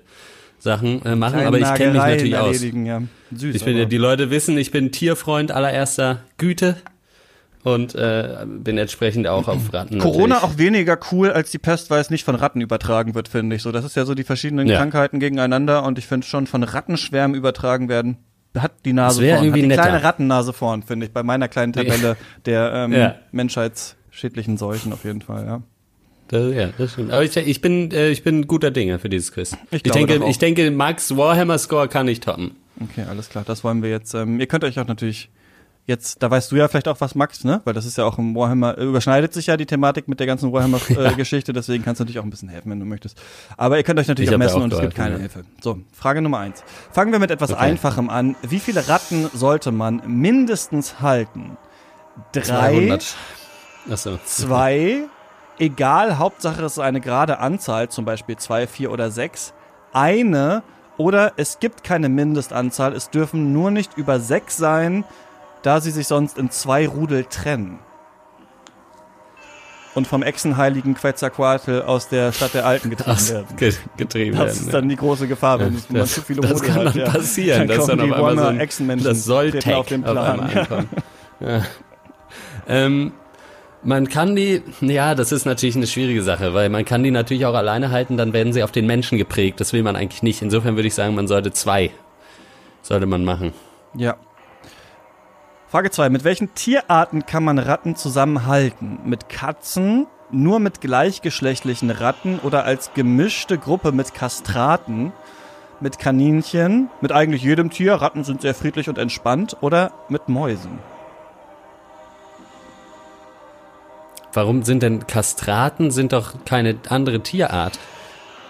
Sachen äh, machen, Kleine aber ich kenne mich natürlich aus. Ja. Süß. Ich bin, aber. die Leute wissen, ich bin Tierfreund allererster Güte und äh, bin entsprechend auch auf Ratten. Corona natürlich. auch weniger cool als die Pest, weil es nicht von Ratten übertragen wird, finde ich. So, das ist ja so die verschiedenen Ja. Krankheiten gegeneinander und ich finde schon von Rattenschwärmen übertragen werden. Hat die Nase vorn, hat die netter. kleine Rattennase vorn, finde ich, bei meiner kleinen Tabelle der ähm, Ja. Menschheitsschädlichen Seuchen auf jeden Fall, ja. Das, ja, das stimmt. Aber ich, ich bin, äh, ich bin guter Dinge für dieses Quiz. Ich Ich, denke, ich denke, Max Warhammer Score kann ich toppen. Okay, alles klar. Das wollen wir jetzt. Ähm, ihr könnt euch auch natürlich jetzt, da weißt du ja vielleicht auch was, Max, ne? Weil das ist ja auch im Warhammer, äh, überschneidet sich ja die Thematik mit der ganzen Warhammer-Geschichte, äh, deswegen kannst du natürlich auch ein bisschen helfen, wenn du möchtest. Aber ihr könnt euch natürlich Ich auch messen auch und es gibt keine ja. Hilfe. So, Frage Nummer eins. Fangen wir mit etwas Okay. Einfachem an. Wie viele Ratten sollte man mindestens halten? Drei, 200. Achso. zwei, egal, Hauptsache es ist eine gerade Anzahl, zum Beispiel zwei, vier oder sechs, eine oder es gibt keine Mindestanzahl, es dürfen nur nicht über sechs sein, da sie sich sonst in zwei Rudel trennen. Und vom Echsenheiligen Quetzalcoatl aus der Stadt der Alten getrieben Ach, werden. ge getrieben Das werden. ist dann die große Gefahr, wenn man das, zu viele das Rudel kann hat. dann ja. passieren, dass kommen dann die auf einmal so ein, das auf den auf Plan. ankommt. Ja. Ähm, man kann die, ja, das ist natürlich eine schwierige Sache, weil man kann die natürlich auch alleine halten, dann werden sie auf den Menschen geprägt. Das will man eigentlich nicht. Insofern würde ich sagen, man sollte zwei, sollte man machen. Ja. Frage 2. Mit welchen Tierarten kann man Ratten zusammenhalten? Mit Katzen, nur mit gleichgeschlechtlichen Ratten oder als gemischte Gruppe mit Kastraten? Mit Kaninchen? Mit eigentlich jedem Tier? Ratten sind sehr friedlich und entspannt. Oder mit Mäusen? Warum sind denn Kastraten sind doch keine andere Tierart?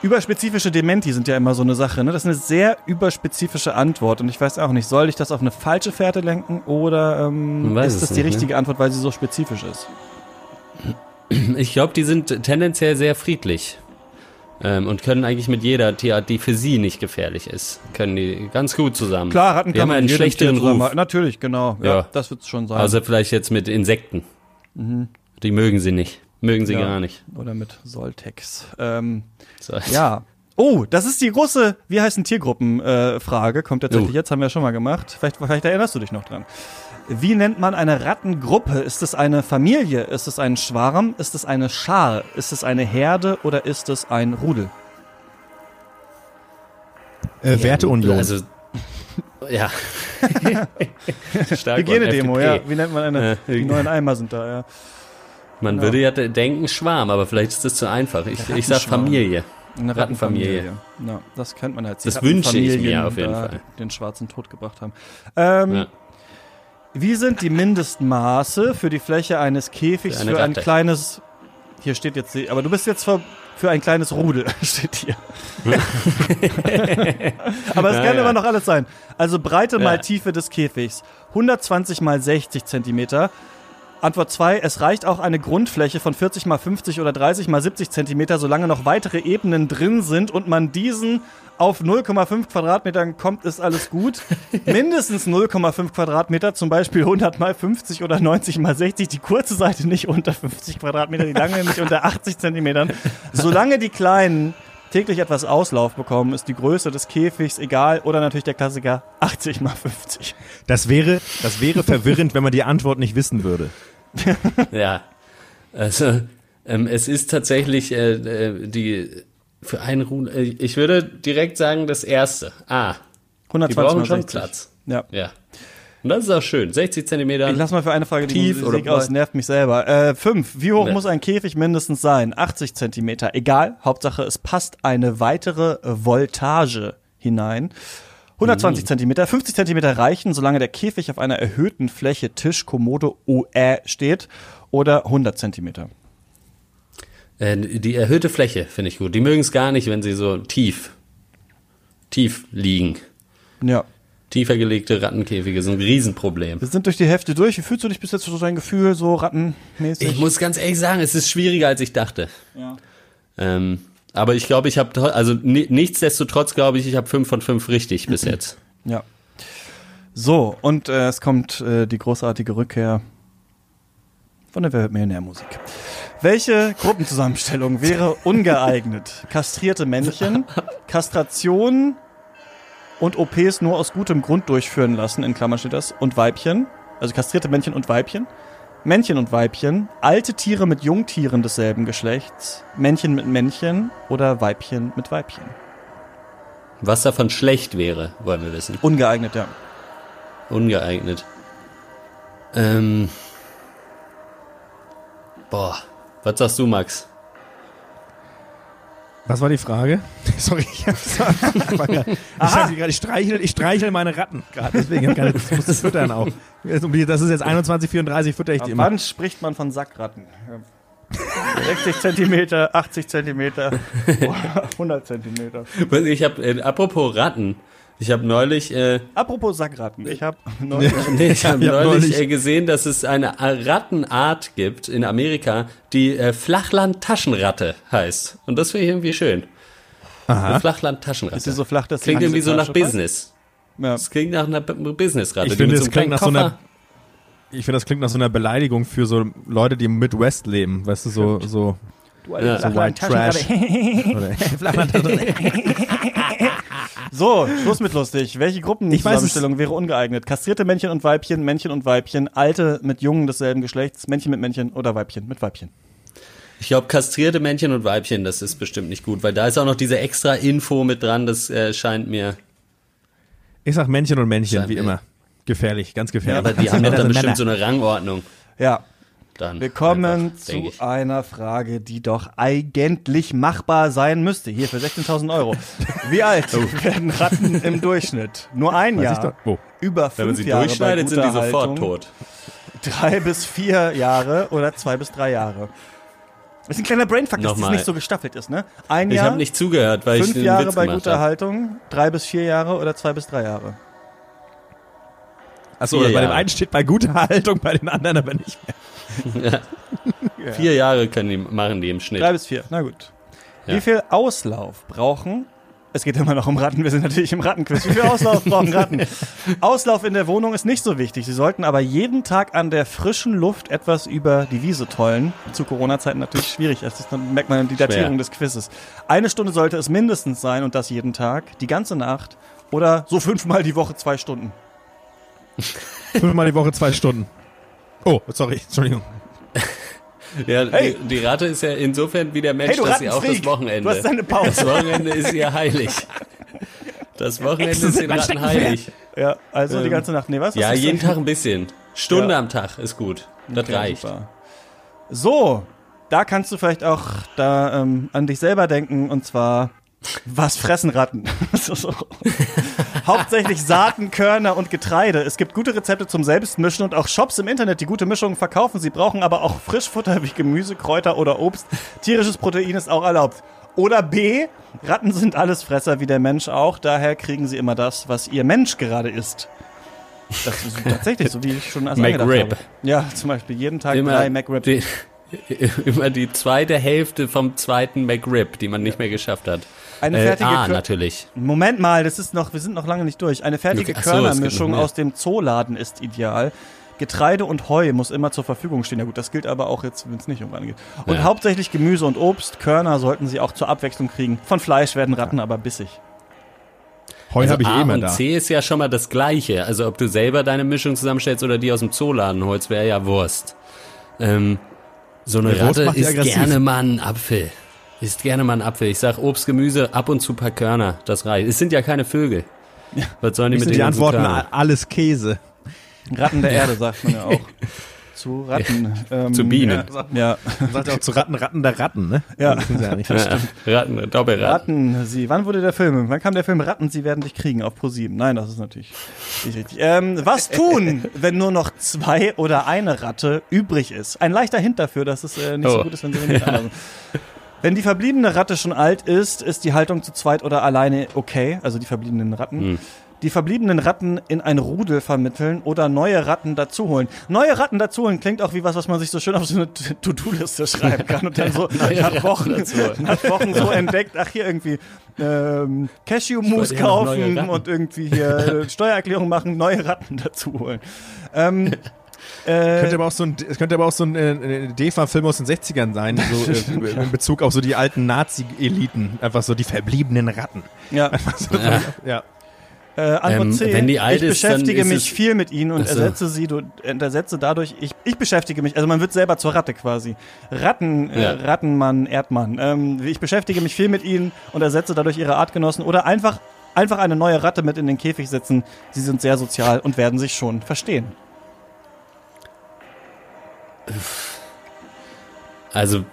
Überspezifische Dementi sind ja immer so eine Sache. Ne? Das ist eine sehr überspezifische Antwort. Und ich weiß auch nicht, soll ich das auf eine falsche Fährte lenken oder ähm, ist das die nicht, ne? richtige Antwort, weil sie so spezifisch ist? Ich glaube, die sind tendenziell sehr friedlich. Ähm, und können eigentlich mit jeder Tierart, die für sie nicht gefährlich ist, können die ganz gut zusammen. Klar, Ratten die kann man einen schlechteren Ruf. Natürlich, genau. Ja, Ja. das wird es schon sein. Außer vielleicht jetzt mit Insekten. Die mögen sie nicht. Mögen sie. Ja. gar nicht. Oder mit Soltex. Ähm, So. ja. Oh, das ist die große, wie heißen Tiergruppen-Frage, äh, Frage. kommt tatsächlich Oh. jetzt, haben wir ja schon mal gemacht. Vielleicht, vielleicht erinnerst du dich noch dran. Wie nennt man eine Rattengruppe? Ist es eine Familie? Ist es ein Schwarm? Ist es eine Schar? Ist es eine Herde oder ist es ein Rudel? Äh, Werteunion. Also, ja. Hygienedemo, ja. Wie nennt man eine? Äh, die neuen Eimer sind da, ja. Man Genau. würde ja de- denken Schwarm, aber vielleicht ist das zu einfach. Ich, ich sag. Familie. Eine Rattenfamilie. Rattenfamilie. Ja, das kennt man als Das wünsche ich mir auf jeden Fall. Den schwarzen Tod gebracht haben. Ähm, Ja. Wie sind die Mindestmaße für die Fläche eines Käfigs Für für, ein kleines. Hier steht jetzt, aber du bist jetzt für, für ein kleines Rudel, steht hier. aber es Ja, kann ja. immer noch alles sein. Also Breite mal. Tiefe des Käfigs. 120 mal 60 Zentimeter. Antwort 2, es reicht auch eine Grundfläche von 40 mal 50 oder 30 mal 70 Zentimeter, solange noch weitere Ebenen drin sind und man diesen auf 0,5 Quadratmetern kommt, ist alles gut. Mindestens 0,5 Quadratmeter, zum Beispiel 100 mal 50 oder 90 mal 60. Die kurze Seite nicht unter 50 Quadratmeter, die lange nicht unter 80 Zentimetern. Solange die kleinen täglich etwas Auslauf bekommen, ist die Größe des Käfigs egal oder natürlich der Klassiker 80 mal 50. Das wäre, das wäre verwirrend, wenn man die Antwort nicht wissen würde. Ja. Also, ähm, es ist tatsächlich äh, äh, die für einen Rudel. Äh, ich würde direkt sagen, das erste. Ah. Die 120 brauchen mal schon 60. Platz. Ja. Ja. Und das ist auch schön. 60 Zentimeter. Ich lass mal für eine Frage die Tief Musik oder aus, nervt mich selber. Äh, fünf. Wie hoch Ja. muss ein Käfig mindestens sein? 80 Zentimeter. Egal. Hauptsache, es passt eine weitere Voltage hinein. 120 Zentimeter. 50 Zentimeter reichen, solange der Käfig auf einer erhöhten Fläche Tisch, Kommode, OE steht. Oder 100 Zentimeter. Äh, die erhöhte Fläche finde ich gut. Die mögen es gar nicht, wenn sie so tief, tief liegen. Ja. Tiefer gelegte Rattenkäfige sind ein Riesenproblem. Wir sind durch die Hälfte durch. Wie fühlst du dich bis jetzt so dein Gefühl, so rattenmäßig? Ich muss ganz ehrlich sagen, es ist schwieriger, als ich dachte. ja. Ähm, aber ich glaube, ich habe, also ni nichtsdestotrotz glaube ich, ich habe fünf von fünf richtig bis jetzt. Ja. So, und äh, es kommt äh, die großartige Rückkehr von der Wer hört Millionär-Musik. Welche Gruppenzusammenstellung wäre ungeeignet? Kastrierte Männchen, Kastration und OPs nur aus gutem Grund durchführen lassen, in Klammern steht das, und Weibchen, also kastrierte Männchen und Weibchen, Männchen und Weibchen, alte Tiere mit Jungtieren desselben Geschlechts, Männchen mit Männchen oder Weibchen mit Weibchen. Was davon schlecht wäre, wollen wir wissen. Ungeeignet, ja. Ungeeignet. Ähm. Boah. Was sagst du, Max? Was war die Frage? Sorry, ich, hab's grad- ich, sie grad- ich streichel, ich streichel meine Ratten gerade. Deswegen ich keine, ich muss das füttern auch. Das ist jetzt 21:34, fütter ich die immer. wann spricht man von Sackratten? Ja. 60 Zentimeter, 80 Zentimeter, 100 Zentimeter. Ich habe, äh, apropos Ratten, ich habe neulich, äh, Apropos Sackratten, ich habe nee, ich hab ich hab neulich, neulich- äh, gesehen, dass es eine Rattenart gibt in Amerika, die äh, Flachland-Taschenratte heißt. Und das finde ich irgendwie schön. Eine Aha. Flachland-Taschenratte. Ist sie so flach, dass Klingt irgendwie so nach? Business. Ja. Das klingt nach einer Businessratte. Ich finde, so einem klingt nach so einer, ich finde, das klingt nach so einer Beleidigung für so Leute, die im Midwest leben. Weißt du, so, so, Du Ja. so White Trash. Oder, So, Schluss mit lustig. Welche Ich weiß es- Gruppenzusammenstellung wäre ungeeignet? Kastrierte Männchen und Weibchen, Männchen und Weibchen, Alte mit Jungen desselben Geschlechts, Männchen mit Männchen oder Weibchen mit Weibchen. Ich glaube, kastrierte Männchen und Weibchen, das ist bestimmt nicht gut, weil da ist auch noch diese extra Info mit dran, das äh, scheint mir. ich sag Männchen und Männchen, Scheint wie mir. immer. Gefährlich, ganz gefährlich. Aber die haben doch dann bestimmt Männer. so eine Rangordnung. Ja, Dann wir kommen einfach, zu ich. einer Frage, die doch eigentlich machbar sein müsste. Hier für 16.000 Euro. Wie alt werden Ratten im Durchschnitt? Nur ein Weiß ich Jahr. Oh. Über Wenn man fünf sie Jahre durchschneidet, sind die sofort Haltung, tot. Drei bis vier Jahre oder zwei bis drei Jahre. Das ist ein kleiner Brainfuck, dass das nicht so gestaffelt ist, ne? Ein Ich Jahr, habe nicht zugehört, weil ich fünf Jahre Witz bei guter habe. Haltung, drei bis vier Jahre oder zwei bis drei Jahre. Achso, bei dem Jahre. einen steht bei guter Haltung, bei den anderen aber nicht mehr. Vier Jahre können die, machen die im Schnitt. Drei bis vier, na gut. Ja. Wie viel Auslauf brauchen, es geht immer noch um Ratten, wir sind natürlich im Rattenquiz. Wie viel Auslauf brauchen Ratten? Auslauf in der Wohnung ist nicht so wichtig. Sie sollten aber jeden Tag an der frischen Luft etwas über die Wiese tollen. Zu Corona-Zeiten natürlich schwierig. Das ist, dann merkt man die Datierung Schwer. des Quizzes. Eine Stunde sollte es mindestens sein und das jeden Tag, die ganze Nacht oder so fünfmal die Woche zwei Stunden. Fünfmal die Woche zwei Stunden. Oh, sorry, Entschuldigung. Ja, Hey. die, die Ratte ist ja insofern wie der Mensch, Hey, dass sie auch das Wochenende. du hast deine Pause. Das Wochenende ist ihr heilig. Das Wochenende ist den Ratten heilig. Ja, also die Ähm, ganze Nacht. Nee, was? Ja, jeden? Tag ein bisschen. Stunde Ja. am Tag ist gut. Das Okay, reicht. super. So, da kannst du vielleicht auch da ähm, an dich selber denken und zwar was fressen Ratten? so, so. Hauptsächlich Saaten, Körner und Getreide. Es gibt gute Rezepte zum Selbstmischen und auch Shops im Internet, die gute Mischungen verkaufen. Sie brauchen aber auch Frischfutter wie Gemüse, Kräuter oder Obst. Tierisches Protein ist auch erlaubt. Oder B, Ratten sind Allesfresser wie der Mensch auch, daher kriegen sie immer das, was ihr Mensch gerade isst. Das ist tatsächlich so, wie ich schon als McRib. habe. Ja, zum Beispiel jeden Tag Immer drei McRib. die, immer die zweite Hälfte vom zweiten McRib, die man nicht mehr geschafft hat. Eine Äh, fertige ah, Kör- natürlich. Moment mal, das ist noch, wir sind noch lange nicht durch. Eine fertige Okay, ach so, es gibt Körnermischung aus dem Zooladen ist ideal. Getreide und Heu muss immer zur Verfügung stehen. Ja gut, das gilt aber auch jetzt, wenn es nicht um Ratten geht. Und Ja. hauptsächlich Gemüse und Obst. Körner sollten sie auch zur Abwechslung kriegen. Von Fleisch werden Ratten aber bissig. Heu Also habe ich A eh immer und da. C ist ja schon mal das Gleiche. Also ob du selber deine Mischung zusammenstellst oder die aus dem Zooladen holst, wäre ja Wurst. Ähm, so eine Ja, Ratte aggressiv. gerne mal einen Apfel. Isst gerne mal einen Apfel. Ich sag Obst, Gemüse, ab und zu paar Körner. Das reicht. Es sind ja keine Vögel. Was sollen die mit sind den die Antworten? Körnern? Alles Käse. Ratten der Erde, sagt man ja auch. Zu Ratten. Ähm, Zu Bienen. Ja. Man sagt ja auch zu Ratten, Ratten der Ratten, ne? Ja. Das ist ja nicht. Ja, Ratten, Doppelratten. Ratten, sie. Wann wurde der Film? Wann kam der Film Ratten, sie werden dich kriegen auf Pro7? Nein, das ist natürlich nicht richtig. Ähm, was tun, wenn nur noch zwei oder eine Ratte übrig ist? Ein leichter Hint dafür, dass es äh, nicht so Oh. gut ist, wenn sie nicht anderen. Wenn die verbliebene Ratte schon alt ist, ist die Haltung zu zweit oder alleine okay, also die verbliebenen Ratten. Hm. Die verbliebenen Ratten in ein Rudel vermitteln oder neue Ratten dazuholen. Neue Ratten dazuholen klingt auch wie was, was man sich so schön auf so eine To-Do-Liste schreiben kann und dann so nach Wochen, nach Wochen so entdeckt, ach hier irgendwie ähm, Cashew-Mousse kaufen und irgendwie hier Steuererklärung machen, neue Ratten dazuholen. Ähm, äh, Könnte aber auch so ein, es könnte aber auch so ein äh, DEFA-Film aus den 60ern sein, so äh, in Bezug auf so die alten Nazi-Eliten. Einfach so die verbliebenen Ratten. ja. Ja. Ja. Äh, Antwort Ähm, C. wenn die alt ich ist, beschäftige mich viel mit ihnen und Ach so. ersetze sie, du, ersetze dadurch, ich, ich beschäftige mich, also man wird selber zur Ratte quasi. Ratten, Ja. äh, Rattenmann, Erdmann. Ähm, ich beschäftige mich viel mit ihnen und ersetze dadurch ihre Artgenossen oder einfach, einfach eine neue Ratte mit in den Käfig setzen. Sie sind sehr sozial und werden sich schon verstehen. Also,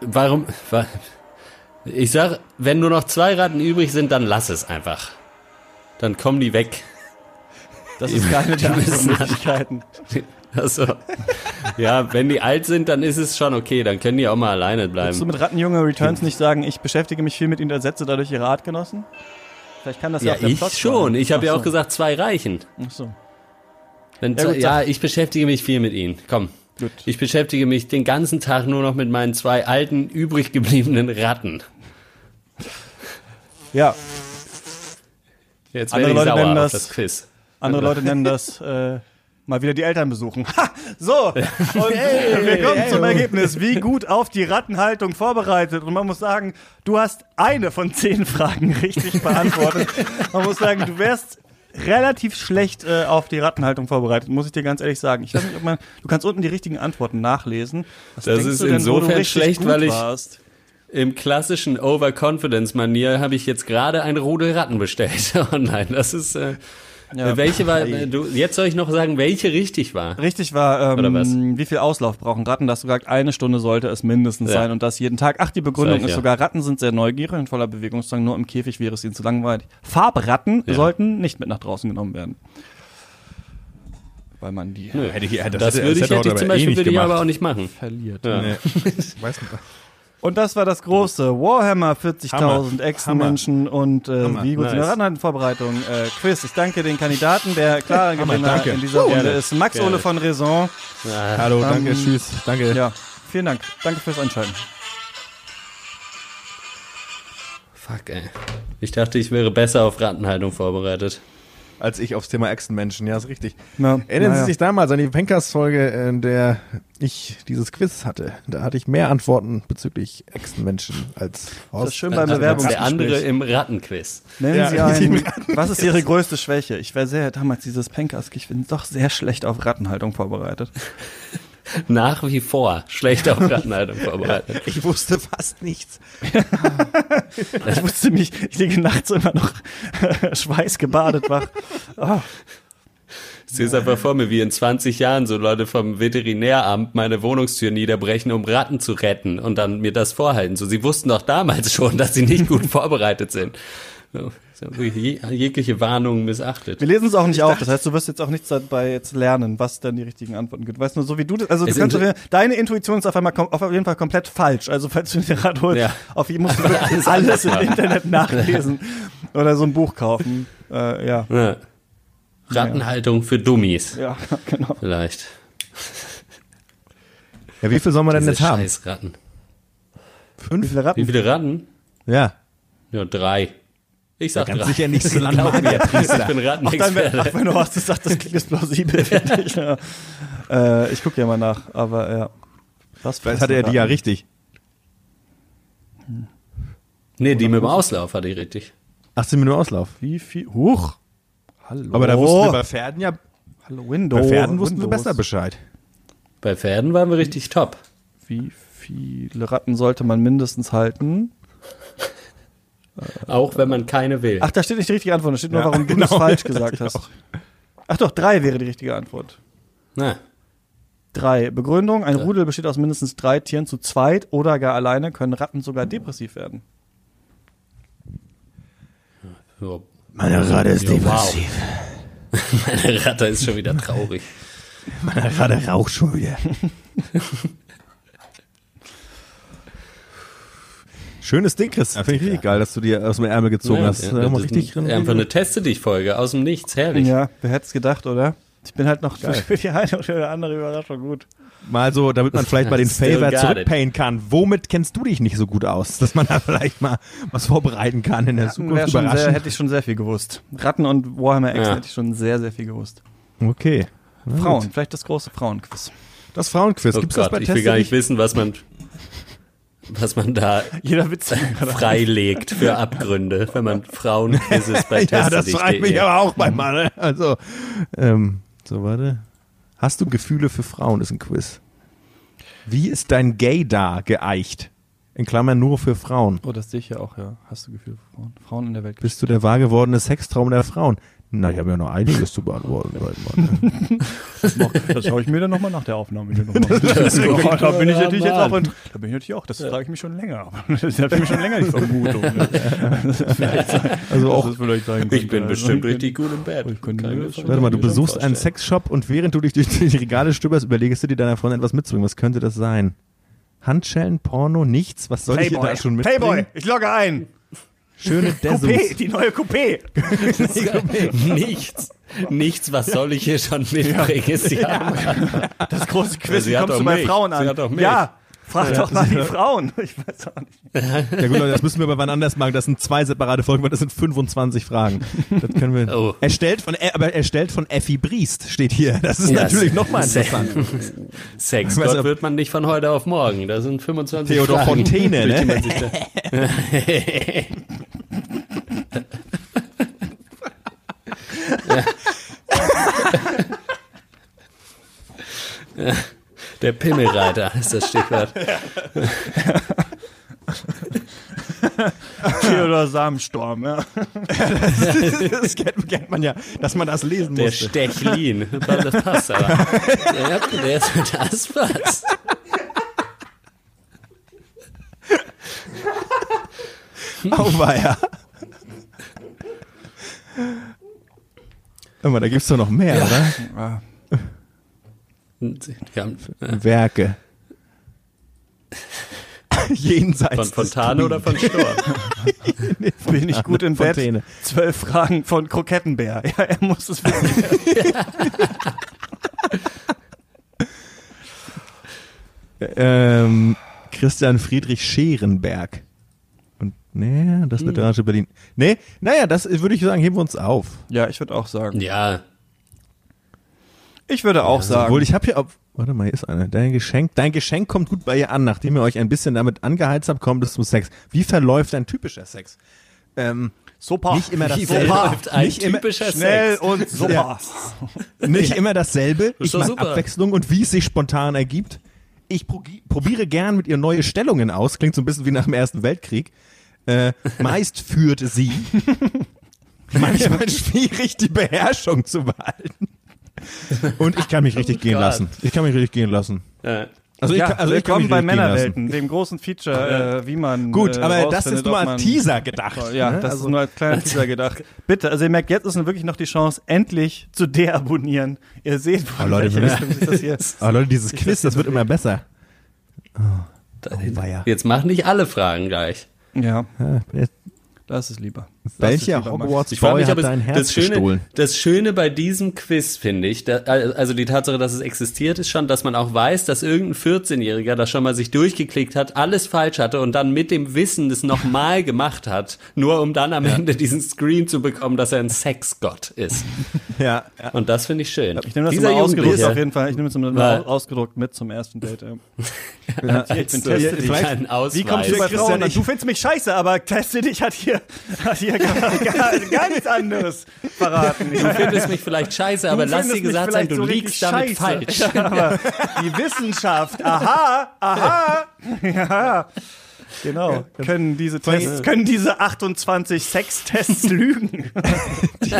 warum, wa- Ich sag, wenn nur noch zwei Ratten übrig sind, dann lass es einfach. Dann kommen die weg. Das ist keine der Möglichkeiten. Also, ja, wenn die alt sind, dann ist es schon okay, dann können die auch mal alleine Willst du bleiben. mit Rattenjunge Returns nicht sagen, ich beschäftige mich viel mit ihnen und ersetze dadurch ihre Artgenossen? Vielleicht kann das ja, Ja, auch der ich Plot schon. sein. Ich habe ja auch gesagt, zwei reichen. Ach so. Wenn Ja, gut, ja, ich beschäftige mich viel mit ihnen. Komm. Gut. Ich beschäftige mich den ganzen Tag nur noch mit meinen zwei alten, übrig gebliebenen Ratten. Ja, Jetzt Andere Leute nennen das- das Quiz. andere Leute nennen das äh, mal wieder die Eltern besuchen. Ha! So, und wir kommen zum Ergebnis. Wie gut auf die Rattenhaltung vorbereitet. Und man muss sagen, du hast eine von zehn Fragen richtig beantwortet. Man muss sagen, du wärst relativ schlecht äh, auf die Rattenhaltung vorbereitet, muss ich dir ganz ehrlich sagen. Ich weiß nicht, ob man, du kannst unten die richtigen Antworten nachlesen. Was Das ist denn, insofern schlecht, weil ich- warst? Im klassischen Overconfidence-Manier habe ich jetzt gerade ein Rudel Ratten bestellt online. Das ist. Äh, Ja. Welche war. Äh, du, jetzt soll ich noch sagen, welche richtig war. Richtig war, Oder was? ähm, wie viel Auslauf brauchen Ratten? Da hast du gesagt, eine Stunde sollte es mindestens Ja. sein und das jeden Tag. Ach, die Begründung ich ist ja. sogar, Ratten sind sehr neugierig und voller Bewegungsdrang. Nur im Käfig wäre es ihnen zu langweilig. Farbratten Ja. sollten nicht mit nach draußen genommen werden. Weil man die Nö. Hätte ich- ja, das, das hätte- würde ich, das hätte ich zum aber eh Beispiel nicht würde ich aber auch nicht machen. verliert. Ja. Nee. Weiß nicht. Und das war das große Warhammer 40.000 Echsenmenschen und äh, wie gut sind Nice. Rattenhaltenvorbereitung. Äh, Quiz. Ich danke den Kandidaten. Der klare Hammer, Gewinner danke. in dieser Runde Gerne. ist Max Gerne. Ole von Raison. Ja, Hallo, danke, Ähm, tschüss, danke. Ja, vielen Dank. Danke fürs Einschalten. fuck, ey. Ich dachte, ich wäre besser auf Rattenhaltung vorbereitet. Als ich aufs Thema Echsenmenschen, ja, ist richtig. Ja, Erinnern naja. Sie sich damals an die Pencast-Folge, in der ich dieses Quiz hatte? Da hatte ich mehr Antworten bezüglich Echsenmenschen als Das ist schön beim Also der andere im Rattenquiz. Nennen Ja, Sie einen, was ist Ihre größte Schwäche? Ich war sehr, damals dieses Pencast, ich bin doch sehr schlecht auf Rattenhaltung vorbereitet. Nach wie vor schlecht auf Rattenhaltung vorbereitet. Ich wusste fast nichts. Ich wusste nicht, ich liege nachts immer noch schweißgebadet wach. Oh, Ich sehe es einfach vor mir, wie in 20 Jahren so Leute vom Veterinäramt meine Wohnungstür niederbrechen, um Ratten zu retten und dann mir das vorhalten. So, sie wussten doch damals schon, dass sie nicht gut vorbereitet sind. Je, jegliche Warnung missachtet. wir lesen es auch nicht auf, das heißt, du wirst jetzt auch nichts dabei jetzt lernen, was dann die richtigen Antworten gibt. Du weißt nur, so wie du das, also du kannst, jeden- deine Intuition ist auf einmal auf jeden Fall komplett falsch. Also falls du den Rat holst, Ja. auf jeden musst du wirklich alles im Internet nachlesen oder so ein Buch kaufen. Äh, ja, Ja. Rattenhaltung für Dummies, ja, genau. vielleicht. Ja, wie viel soll man denn jetzt haben? scheiß Ratten. Wie viele Wie Ratten? viele Ratten? Ja. Ja, drei. Ich sag Ganz drei. sicher nicht so lange machen, Priester. Ich bin Rattenexperte. ach, wenn du hast gesagt, das klingt jetzt plausibel, finde ich. Ja. Äh, ich gucke ja mal nach, aber ja. Was Vielleicht hatte er die ja richtig. Nee, die mit dem Auslauf hatte ich richtig. 18 Minuten Auslauf. Wie viel? Huch. Hallo. Aber da wussten wir bei Pferden ja, Hallo, Windows. bei Pferden wussten wir Windows. besser Bescheid. Bei Pferden waren wir richtig top. Wie viele Ratten sollte man mindestens halten? Auch wenn man keine will. Ach, da steht nicht die richtige Antwort. Da steht nur, Ja, warum du genau. es falsch gesagt hast. auch. Ach doch, drei wäre die richtige Antwort. Na, Drei. Begründung, ein Rudel besteht aus mindestens drei Tieren. Zu zweit oder gar alleine können Ratten sogar depressiv werden. ja. Meine Ratte ist Ja, wow. depressiv. Meine Ratte ist schon wieder traurig. Meine Ratte raucht schon wieder. Schönes Ding, Chris. Finde ich richtig geil, dass du dir aus dem Ärmel gezogen Ja, hast. ja, das richtig ist einfach eine Teste dich Folge aus dem Nichts, herrlich. Ja, wer hätte es gedacht, oder? Ich bin halt noch für die eine oder andere Überraschung gut. Mal so, damit man vielleicht bei den Favor zurückpayen kann. Womit kennst du dich nicht so gut aus? Dass man da vielleicht mal was vorbereiten kann in der Wär Zukunft schon sehr, überraschen. hätte ich schon sehr viel gewusst. Ratten und Warhammer X Ja. hätte ich schon sehr, sehr viel gewusst. Okay. Frauen, gut. vielleicht das große Frauenquiz. Das Frauenquiz. Oh Gibt's das Gott, bei ich will gar nicht Teste wissen, was man, was man da Jeder Witz. freilegt für Abgründe, wenn man Frauenquizzes bei Ja, das fragt mich aber auch bei Mann. Also, ähm, so warte. Hast du Gefühle für Frauen? Ist ein Quiz. Wie ist dein Gaydar geeicht? In Klammern nur für Frauen. Oh, das sehe ich ja auch, ja. Hast du Gefühl für Frauen? Frauen in der Welt. Bist du der wahr gewordene Sextraum der Frauen? Na, ich habe ja noch einiges zu beantworten. Das, mach- das schaue ich mir dann nochmal nach der Aufnahme nochmal an. Da bin ich natürlich jetzt auch, in- da bin ich natürlich auch, das frage ich mich schon länger. Das habe ich mir schon länger die Vermutung. Ne? Ist Also auch- Ich könnte. bin bestimmt richtig gut im Bett. Ich Warte mal, du besuchst einen. Sexshop und während du dich durch die Regale stöberst, überlegst du dir deiner Freundin etwas mitzubringen. Was könnte das sein? Handschellen, Porno, nichts? Was soll ich dir Playboy, da schon mitbringen? Playboy, ich logge ein. Schöne Coupé, Dessous. die neue Coupé. Nichts. Nichts, was soll ich hier schon mitbringen? Sie haben Das große Quiz, Sie wie hat kommst doch du bei. Frauen Sie an? hat doch Milch. Ja, frag doch mal die Frauen. Ich weiß auch nicht. Ja gut, Leute, das müssen wir aber wann anders machen. Das sind zwei separate Folgen, weil das sind 25 Fragen. Das können wir. Oh. Erstellt von, äh, aber erstellt von Effi Briest steht hier. Das ist Ja, natürlich nochmal interessant. Sex, Weißt Gott du- wird man nicht von heute auf morgen. Da sind 25 Theodor Fragen, die ne? man sich da- Der Pimmelreiter ist das Stichwort. Theodor Samenstorm, ja. das kennt, kennt man ja, dass man das lesen Der musste. Stechlin. Das passt aber. Ja, der, das passt. Auweia. Hör mal, da gibt's doch noch mehr, oder? Haben, Werke. Jenseits. von Fontane oder von Sturm? Bin ich gut im Bett? Zwölf Fragen von Krokettenbär. Ja, er muss es wissen. ähm, Christian Friedrich Scherenberg. Und, nee, das literarische Berlin. Nee, naja, das würde ich sagen, heben wir uns auf. Ja, ich würde auch sagen. Ja, Ich würde auch sagen. Obwohl, ich habe hier, auf, warte mal, hier ist eine. Dein Geschenk, dein Geschenk kommt gut bei ihr an, nachdem ihr euch ein bisschen damit angeheizt habt, kommt es zum Sex. Wie verläuft ein typischer Sex? Ähm, super. nicht immer dasselbe. ein Nicht immer- typischer Schnell Sex? und super. Nicht immer dasselbe. Ich mag super. Abwechslung und wie es sich spontan ergibt. Ich pro probiere gern mit ihr neue Stellungen aus. Klingt so ein bisschen wie nach dem Ersten Weltkrieg. Äh, meist führt sie. Manchmal schwierig, die Beherrschung zu behalten. Und ich kann mich richtig gehen Gott. lassen. Ich kann mich richtig gehen lassen. Ja. Also ich ja, kann, also ich kann bei. Männerwelten, dem großen Feature, äh, wie man. Gut, äh, aber das ist nur als Teaser gedacht. Ja, ne? das also, ist nur als kleiner Teaser gedacht. Bitte, also ihr merkt, jetzt ist wirklich noch die Chance, endlich zu deabonnieren. Ihr seht, Oh, von Leute, Richtung sich das hier Aber Leute, dieses Quiz, das wird immer besser. Da- weia. Jetzt mach nicht alle Fragen gleich. Ja, Ja, jetzt- das ist lieber. Das ist Welcher. Hogwarts Ich frage Boy mich, hat es, dein Herz das Schöne, gestohlen? das Schöne bei diesem Quiz, finde ich, da, also die Tatsache, dass es existiert, ist schon, dass man auch weiß, dass irgendein 14-Jähriger, das schon mal sich durchgeklickt hat, alles falsch hatte und dann mit dem Wissen das nochmal gemacht hat, nur um dann am Ende diesen Screen zu bekommen, dass er ein Sexgott ist. Ja, ja. Und das finde ich schön. Ich nehme das Dieser immer ausgedruckt auf jeden Fall. Ich nehme es aus- ausgedruckt mit zum ersten Date. Ja. Jetzt bin teste teste dich vielleicht-. Wie kommst du bei Frauen an? ich- Du findest mich scheiße, aber teste dich hat hier, hat hier gar, nichts anderes verraten. Du findest mich vielleicht scheiße, aber lass mich gesagt sein, du so liegst damit scheiße. falsch. Ja, aber die Wissenschaft, aha, aha, ja, genau, können diese Tests, können diese 28 Sextests lügen, die,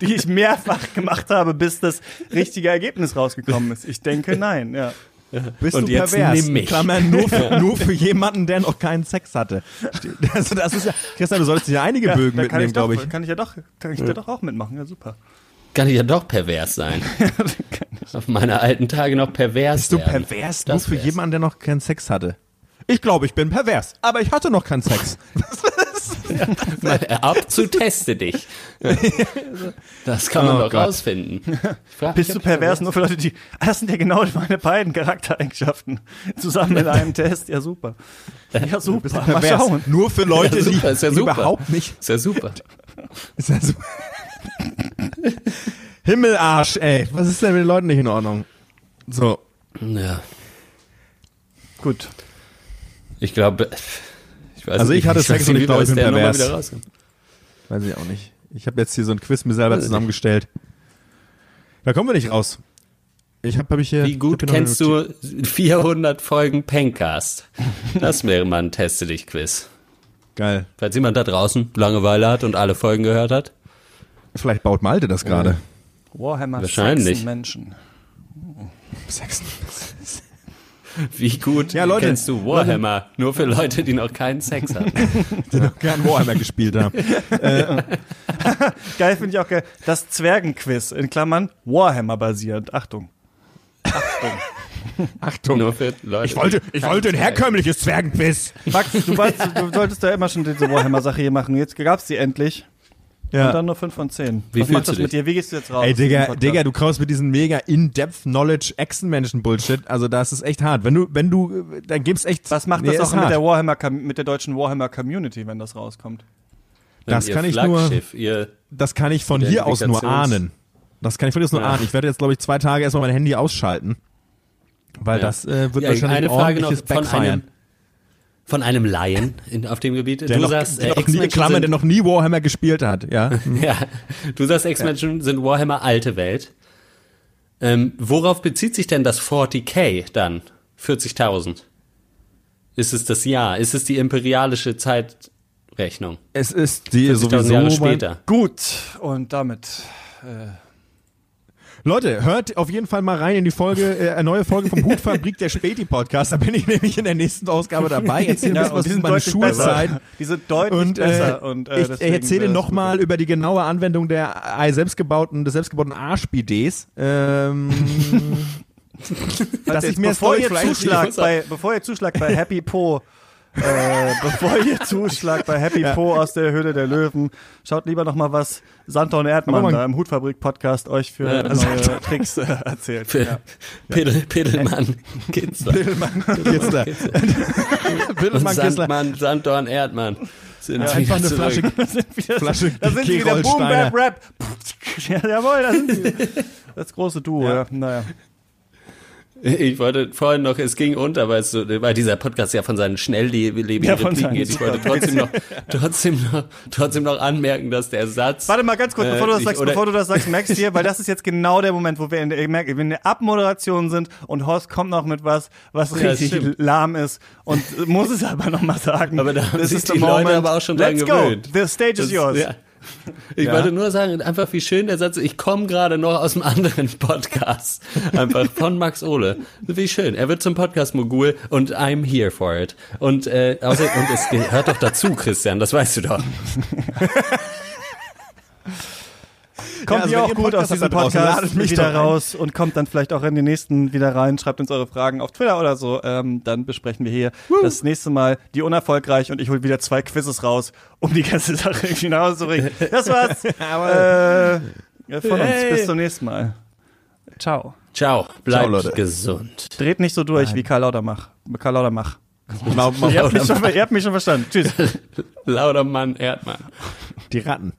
die ich mehrfach gemacht habe, bis das richtige Ergebnis rausgekommen ist. Ich denke, nein, ja. Bist Und du jetzt pervers? nimm mich. Klammern nur für, nur für jemanden, der noch keinen Sex hatte. Also das ist ja, Christian, du solltest ja einige ja Bögen mitnehmen, glaube ich. kann ich ja doch, kann ich da doch auch mitmachen, ja super. Kann ich ja doch pervers sein. Auf meine alten Tage noch pervers Bist du werden. pervers nur Das für wär's. jemanden, der noch keinen Sex hatte? Ich glaube, ich bin pervers, aber ich hatte noch keinen Sex. Ab zu teste dich. Das kann man Oh doch Gott. rausfinden. Bist du pervers nur für Leute, die. Ah, Das sind ja genau meine beiden Charaktereigenschaften. Zusammen in einem Test. Ja, super. Ja, super. Mal schauen. Nur für Leute, Ja, super, die, ist ja die super. überhaupt nicht. Ist ja super. Ist ja so. Himmelarsch, ey. Was ist denn mit den Leuten nicht in Ordnung? So. Ja. Gut. Ich glaube, ich weiß Also ich hatte Sex und ich glaube, ich bin pervers. wieder rauskommen. Weiß ich auch nicht. Ich habe jetzt hier so ein Quiz mir selber zusammengestellt. Da kommen wir nicht raus. Ich habe hab ich hier. Wie gut kennst du 400 Folgen Pencast? Das wäre mal ein Teste dich Quiz. Geil. Falls jemand da draußen Langeweile hat und alle Folgen gehört hat. Vielleicht baut Malte das gerade. Warhammer Wahrscheinlich. Menschen. Wie gut Ja, Leute, kennst du Warhammer? Nur für Leute, die noch keinen Sex hatten. Die noch gern Warhammer gespielt haben. Geil finde ich auch geil. Das Zwergenquiz in Klammern Warhammer basierend. Achtung. Achtung. Nur für Leute. Ich wollte, ich wollte ein herkömmliches Zwergenquiz. Max, du, warst, du solltest ja immer schon diese Warhammer-Sache hier machen. Jetzt gab's die endlich. Und Ja. dann nur 5 von 10. Wie Was macht du das mit dich? dir? Wie gehst du jetzt raus? Ey, Digga? Digga, du kraust mit diesem mega In-Depth-Knowledge Echsenmenschen-Bullshit. Also, das ist echt hart. Wenn du, wenn du, dann gibt's echt. Was macht Nee, das ist auch mit hart. der Warhammer, mit der deutschen Warhammer Community, wenn das rauskommt? Das ihr kann ich nur- Das kann ich von hier aus nur ahnen. Das kann ich von hier aus nur Ja. ahnen. Ich werde jetzt, glaube ich, zwei Tage erstmal mein Handy ausschalten. Weil Ja. das äh, wird Ja, wahrscheinlich eine ein Frage noch von Backfeiern. einem, von einem Laien in, auf dem Gebiet. Der du noch, sagst, äh, X-Menschen Klammer, der sind, noch nie Warhammer gespielt hat, ja. ja, du sagst, X-Menschen sind Warhammer alte Welt. Ähm, worauf bezieht sich denn das 40k dann? 40.000? Ist es das Jahr? Ist es die imperialische Zeitrechnung? Es ist die 40.000 sowieso. Jahre später. Gut, und damit. Leute, hört auf jeden Fall mal rein in die Folge, äh, eine neue Folge vom Hutfabrik der Späti-Podcast. Da bin ich nämlich in der nächsten Ausgabe dabei. Erzähl ein bisschen was die über meine Schulzeit. besser. Die sind deutlich Und, äh, besser. Und, äh, ich deswegen, erzähle äh, nochmal über die genaue Anwendung der äh, selbstgebauten, des selbstgebauten Arschbidets. Ähm, dass ich mir bevor ihr zuschlagt bei, bevor ihr zuschlagt bei Happy Po, äh, bevor ihr zuschlagt bei Happy Po aus der Höhle der Löwen, schaut lieber noch mal was und Erdmann da im Hutfabrik Podcast euch für Ja, neue Tricks äh, erzählt. Für Ja. Pedel, Pedelmann, Kitzler. Piddelmann, Kitzler. Piddelmann, Kitzler. Sanddorn, Erdmann. Sind Ja, einfach eine. Flasche, Da sind wieder, Flasche da sind sie wieder Boom. Bap, Rap. Ja, jawohl, da sind sie. Das große Duo, ja. Naja. Ich wollte vorhin noch, es ging unter, weil, es so, weil dieser Podcast ja von seinen schnelllebigen Ja, Repliken geht. Ich wollte trotzdem noch, trotzdem noch, trotzdem noch anmerken, dass der Satz. Warte mal ganz kurz, Äh, bevor du das sagst, bevor du das sagst, merkst du hier, weil das ist jetzt genau der Moment, wo wir in der, in der Abmoderation sind und Horst kommt noch mit was, was Ja, richtig lahm ist und muss es aber noch mal sagen. Aber da haben This sich is die the Leute moment. aber auch schon dran Let's gewöhnt. go. The stage is Das- yours. Ja. Ich Ja. wollte nur sagen, einfach wie schön der Satz, ich komme gerade noch aus einem anderen Podcast. Einfach von Max Ohle. Wie schön. Er wird zum Podcast-Mogul und I'm here for it. Und, äh, außer, und es gehört doch dazu, Christian, das weißt du doch. Kommt also ihr auch ihr gut Podcast aus diesem Podcast ladet mich wieder raus und kommt dann vielleicht auch in den nächsten wieder rein, schreibt uns eure Fragen auf Twitter oder so, ähm, dann besprechen wir hier das nächste Mal die unerfolgreich und ich hol wieder zwei Quizzes raus, um die ganze Sache irgendwie nach Hause zu bringen. Das war's äh, von uns. Hey. Bis zum nächsten Mal. Ciao. Ciao, bleibt Leute. gesund. Dreht nicht so durch wie Karl Lautermach. Karl Lautermach. Mal- mal- Ihr habt mich schon, ihr habt mich schon verstanden. Tschüss. Lauter Mann, Erdmann. Die Ratten.